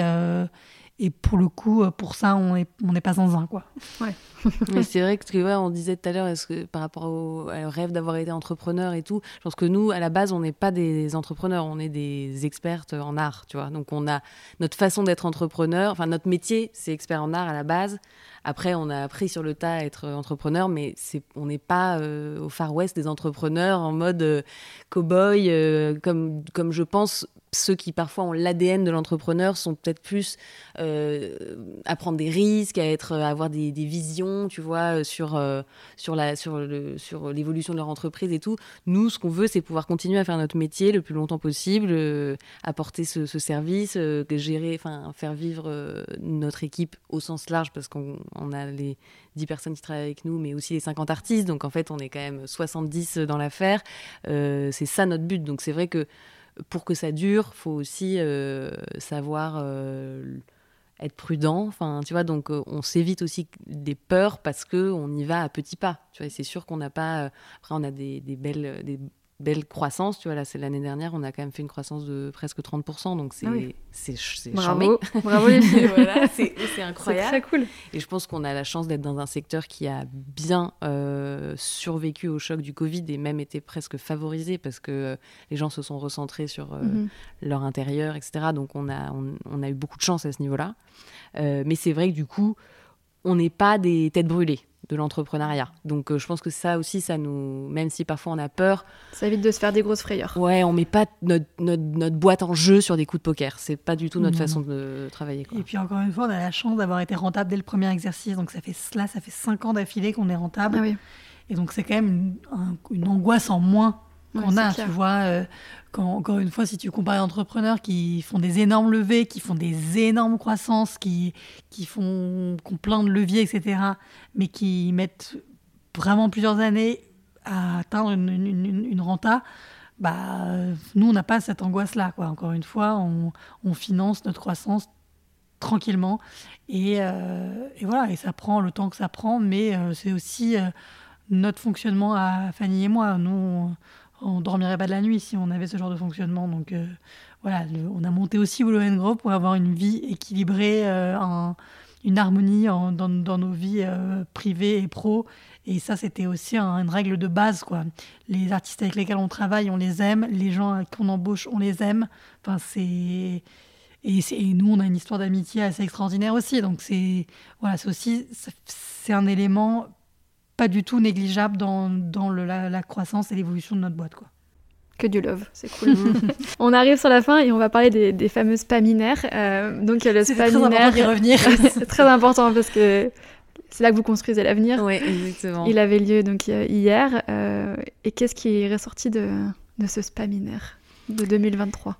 et pour le coup, pour ça, on n'est on pas sans un, quoi. Ouais. Mais c'est vrai que ouais, on disait tout à l'heure, est-ce que par rapport au, rêve d'avoir été entrepreneur et tout, je pense que nous, à la base, on n'est pas des entrepreneurs, on est des expertes en art, tu vois. Donc on a notre façon d'être entrepreneur, enfin notre métier, c'est expert en art à la base. Après, on a appris sur le tas à être entrepreneur, mais on n'est pas euh, au Far West des entrepreneurs en mode euh, cow-boy, euh, comme, je pense ceux qui parfois ont l'ADN de l'entrepreneur sont peut-être plus euh, à prendre des risques, à être, à avoir des, visions, tu vois, sur euh, l'évolution de leur entreprise et tout. Nous, ce qu'on veut, c'est pouvoir continuer à faire notre métier le plus longtemps possible, euh, apporter ce, service, gérer, enfin faire vivre notre équipe au sens large parce qu'on a les 10 personnes qui travaillent avec nous, mais aussi les 50 artistes. Donc en fait, on est quand même 70 dans l'affaire. c'est ça notre but. Donc c'est vrai que pour que ça dure, faut aussi euh, savoir euh, être prudent. Enfin, tu vois, donc euh, on s'évite aussi des peurs parce que on y va à petits pas. Tu vois, c'est sûr qu'on n'a pas. après, on a des, des belles, des belle croissance. Tu vois, là, c'est l'année dernière, on a quand même fait une croissance de presque 30%. Donc, c'est ah c'est Bravo, bravo voilà, c'est incroyable. C'est très cool. Et je pense qu'on a la chance d'être dans un secteur qui a bien euh, survécu au choc du Covid et même été presque favorisé parce que euh, les gens se sont recentrés sur euh, mhm. leur intérieur, etc. Donc, on a, on, a eu beaucoup de chance à ce niveau-là. mais c'est vrai que du coup, on n'est pas des têtes brûlées de l'entrepreneuriat. Donc euh, je pense que ça aussi, ça nous, même si parfois on a peur, ça évite de se faire des grosses frayeurs. Ouais, on met pas notre, notre, boîte en jeu sur des coups de poker. C'est pas du tout notre façon de travailler. Et puis encore une fois, on a la chance d'avoir été rentable dès le premier exercice. Donc ça fait cela, ça fait cinq ans d'affilée qu'on est rentable. Ah oui. Et donc c'est quand même une, angoisse en moins qu'on a, tu vois. Euh, quand, encore une fois, si tu compares les entrepreneurs qui font des énormes levées, qui font des énormes croissances, qui, qui, font, qui ont plein de leviers, etc., mais qui mettent vraiment plusieurs années à atteindre une, une, renta, bah, nous, on n'a pas cette angoisse-là. Quoi. Encore une fois, on, on, finance notre croissance tranquillement. Et, euh, et, voilà, et ça prend le temps que ça prend, mais euh, c'est aussi euh, notre fonctionnement à Fanny et moi. Nous, on dormirait pas de la nuit si on avait ce genre de fonctionnement. Donc euh, voilà, on a monté aussi Willow Grove pour avoir une vie équilibrée, euh, une harmonie dans, nos vies euh, privées et pro. Et ça, c'était aussi une règle de base. quoi. Les artistes avec lesquels on travaille, on les aime. Les gens qu'on embauche, on les aime. Enfin, c'est... Et, nous, on a une histoire d'amitié assez extraordinaire aussi. Donc c'est voilà, c'est aussi c'est un élément pas du tout négligeable dans, dans le, la, croissance et l'évolution de notre boîte. Quoi. Que du love, c'est cool. on arrive sur la fin et on va parler des, des fameux spaminaires. Euh, donc le spaminaire, très revenir. c'est très important parce que c'est là que vous construisez l'avenir. Oui, exactement. Il avait lieu donc hier. Euh, et qu'est-ce qui est ressorti de, de ce spaminaire de 2023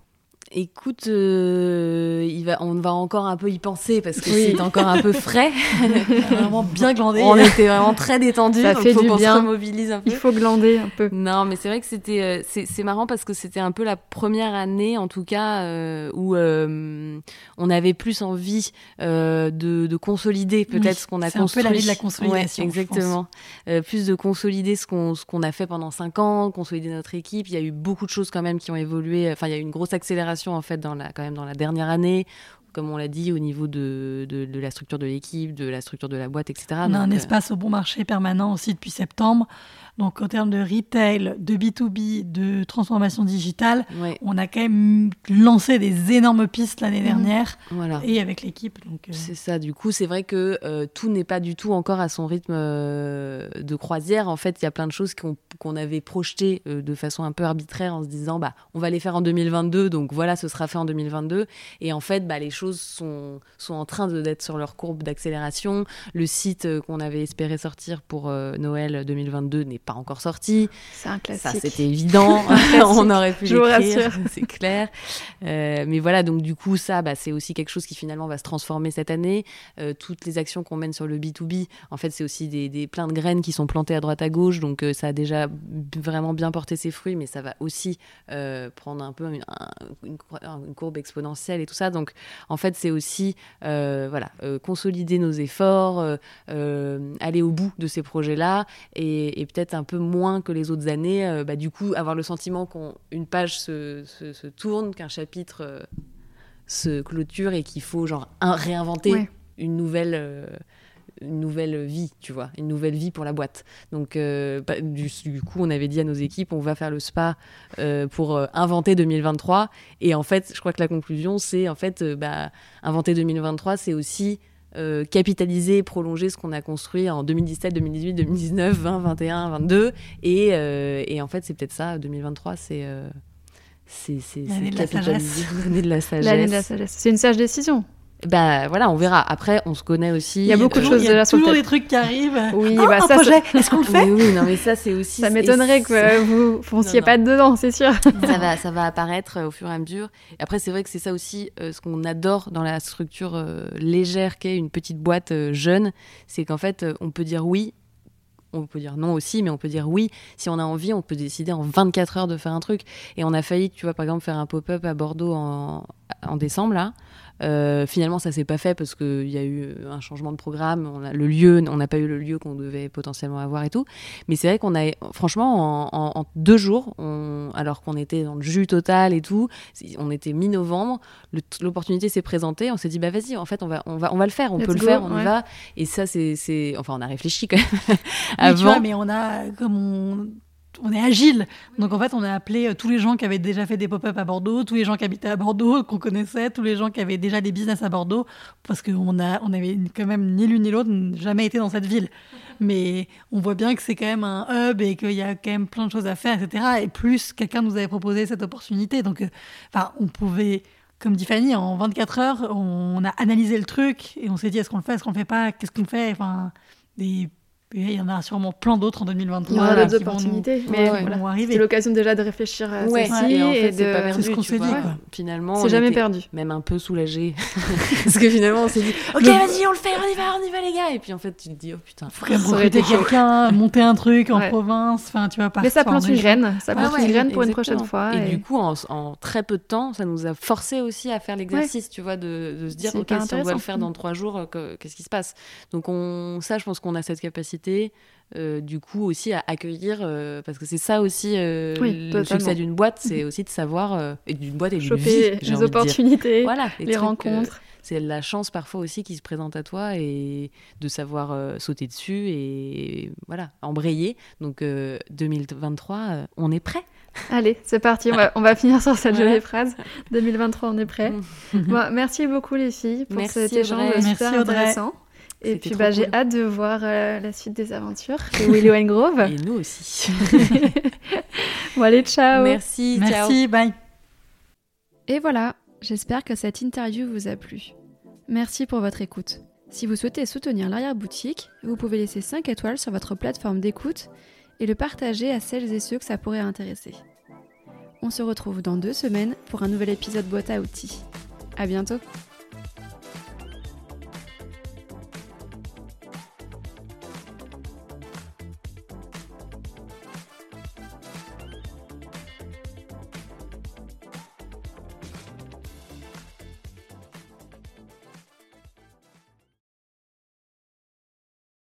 Écoute, euh, il va, on va encore un peu y penser parce que c'est encore un peu frais. vraiment bien glandé. On était vraiment très détendus. Ça fait faut du bien. Se remobilise un peu. Il faut glander un peu. Non, mais c'est vrai que c'était, euh, c'est marrant parce que c'était un peu la première année, en tout cas, euh, où on avait plus envie de, de, consolider peut-être ce qu'on a construit. C'est un peu l'année de la consolidation. exactement. plus de consolider ce qu'on ce qu'on a fait pendant cinq ans, consolider notre équipe. Il y a eu beaucoup de choses quand même qui ont évolué. Enfin, il y a eu une grosse accélération en fait quand même dans la dernière année comme on l'a dit, au niveau de, de, la structure de l'équipe, de la structure de la boîte, etc. On a un euh, espace au bon marché permanent aussi depuis septembre. Donc, en termes de retail, de B2B, de transformation digitale, on a quand même lancé des énormes pistes l'année mhm. dernière. Voilà. Et avec l'équipe. Euh, c'est ça. Du coup, c'est vrai que euh, tout n'est pas du tout encore à son rythme euh, de croisière. En fait, il y a plein de choses qu'on avait projetées de façon un peu arbitraire en se disant, bah, on va les faire en 2022. Donc voilà, ce sera fait en 2022. Et en fait, bah, les choses sont, sont en train d'être sur leur courbe d'accélération. Le site qu'on avait espéré sortir pour Noël 2022 n'est pas encore sorti. C'est un classique. Ça, c'était évident. on aurait pu l'écrire, c'est clair. Euh, mais voilà, donc du coup, ça, bah, c'est aussi quelque chose qui finalement va se transformer cette année. Euh, toutes les actions qu'on mène sur le B2B, en fait, c'est aussi des, des, plein de graines qui sont plantées à droite à gauche. Donc euh, ça a déjà vraiment bien porté ses fruits, mais ça va aussi prendre un peu une, une, courbe exponentielle et tout ça. Donc en fait, c'est aussi voilà, consolider nos efforts, aller au bout de ces projets-là et, et peut-être un peu moins que les autres années, euh, bah, du coup, avoir le sentiment qu'une page se, se, tourne, qu'un chapitre euh, se clôture et qu'il faut genre un, réinventer Ouais. une nouvelle euh, une nouvelle vie, tu vois, une nouvelle vie pour la boîte. Donc, euh, bah, du, du coup, on avait dit à nos équipes, on va faire le spa euh, pour euh, inventer 2023. Et en fait, je crois que la conclusion, c'est en fait, euh, bah, inventer 2023, c'est aussi euh, capitaliser, prolonger ce qu'on a construit en 2017, 2018, 2019, 20, 21, 22. Et, euh, et en fait, c'est peut-être ça, 2023, c'est. euh, c'est L'année de la capitaliser. L'année de la sagesse. L'année de la sagesse. C'est une sage décision. Bah voilà, on verra. Après, on se connaît aussi. Il y a beaucoup de euh, choses Il y a là sur toujours des trucs qui arrivent. Oui, Ah, bah, un ça, projet, est-ce qu'on le fait Oui, oui, non, mais ça, c'est aussi. Ça m'étonnerait que vous fonciez Non, pas dedans, c'est sûr. ça va, ça va apparaître euh, au fur et à mesure. Et après, c'est vrai que c'est ça aussi euh, ce qu'on adore dans la structure euh, légère qu'est une petite boîte euh, jeune, c'est qu'en fait, euh, on peut dire oui. On peut dire non aussi, mais on peut dire oui. Si on a envie, on peut décider en 24 heures de faire un truc. Et on a failli, tu vois, par exemple, faire un pop-up à Bordeaux en, en décembre, là. Euh, finalement, ça s'est pas fait parce qu'il y a eu un changement de programme. On a, le lieu, on n'a pas eu le lieu qu'on devait potentiellement avoir et tout. Mais c'est vrai qu'on a, franchement, en, en- en deux jours, on- alors qu'on était dans le jus total et tout, on était mi-novembre, l'opportunité s'est présentée, on s'est dit, bah vas-y, en fait, on va, on va, on va le faire, on Let's peut le faire, on ouais. y va. Et ça, c'est, enfin, on a réfléchi quand même Oui, tu vois, mais on a, comme on, on est agile. Donc en fait, on a appelé euh, tous les gens qui avaient déjà fait des pop-up à Bordeaux, tous les gens qui habitaient à Bordeaux, qu'on connaissait, tous les gens qui avaient déjà des business à Bordeaux, parce qu'on a, on avait quand même ni l'une ni l'autre jamais été dans cette ville. Mais on voit bien que c'est quand même un hub et qu'il y a quand même plein de choses à faire, etc. Et plus, quelqu'un nous avait proposé cette opportunité. Donc, euh, enfin, on pouvait, comme dit Fanny, en 24 heures, on a analysé le truc et on s'est dit est-ce qu'on le fait, est-ce qu'on le fait pas, qu'est-ce qu'on fait. Enfin, des et il y en a sûrement plein d'autres en 2023. Il y aura d'autres qui vont nous- opportunités. Ouais, Mais ouais. voilà. C'est l'occasion déjà de réfléchir à Ouais, ceci et en fait, et c'est pas de... perdu, C'est ce qu'on s'est dit, quoi. Finalement, on C'est jamais était perdu. Même un peu soulagé. Parce que finalement, on s'est dit, ok, vas-y, on le fait, on y va, on y va, les gars. Et puis en fait, tu te dis, oh putain. faut recruter quelqu'un, monter un truc en Ouais. province, enfin tu vois, Mais ça plante une graine. Ça plante une graine pour une prochaine fois. Et, du coup, en, très peu de temps, ça nous a forcé aussi à faire l'exercice, tu vois, de, de se dire, ok, si on doit le faire dans trois jours, que- qu'est-ce qui se passe? Donc, on, ça, je pense qu'on a cette capacité, euh, du coup, aussi à accueillir, euh, parce que c'est ça aussi, euh, Oui, le succès d'une boîte, c'est aussi de savoir, euh, et d'une boîte et d'une vie, les envie de dire. opportunités, Voilà, les trucs, euh, rencontres. c'est la chance parfois aussi qui se présente à toi et de savoir euh, sauter dessus et voilà, embrayer. Donc euh, 2023, euh, on est prêt. Allez, c'est parti. On va, on va finir sur cette jolie phrase. 2023, on est prêt. Bon, merci beaucoup les filles pour Merci, cet échange Audrey. super Merci, Audrey. Et puis bah, j'ai hâte de voir euh, la suite des aventures chez Willow and Grove. Et nous aussi. bon allez, ciao Merci, ciao. Merci, bye. Et voilà, j'espère que cette interview vous a plu. Merci pour votre écoute. Si vous souhaitez soutenir l'arrière-boutique, vous pouvez laisser 5 étoiles sur votre plateforme d'écoute et le partager à celles et ceux que ça pourrait intéresser. On se retrouve dans deux semaines pour un nouvel épisode boîte à outils. À bientôt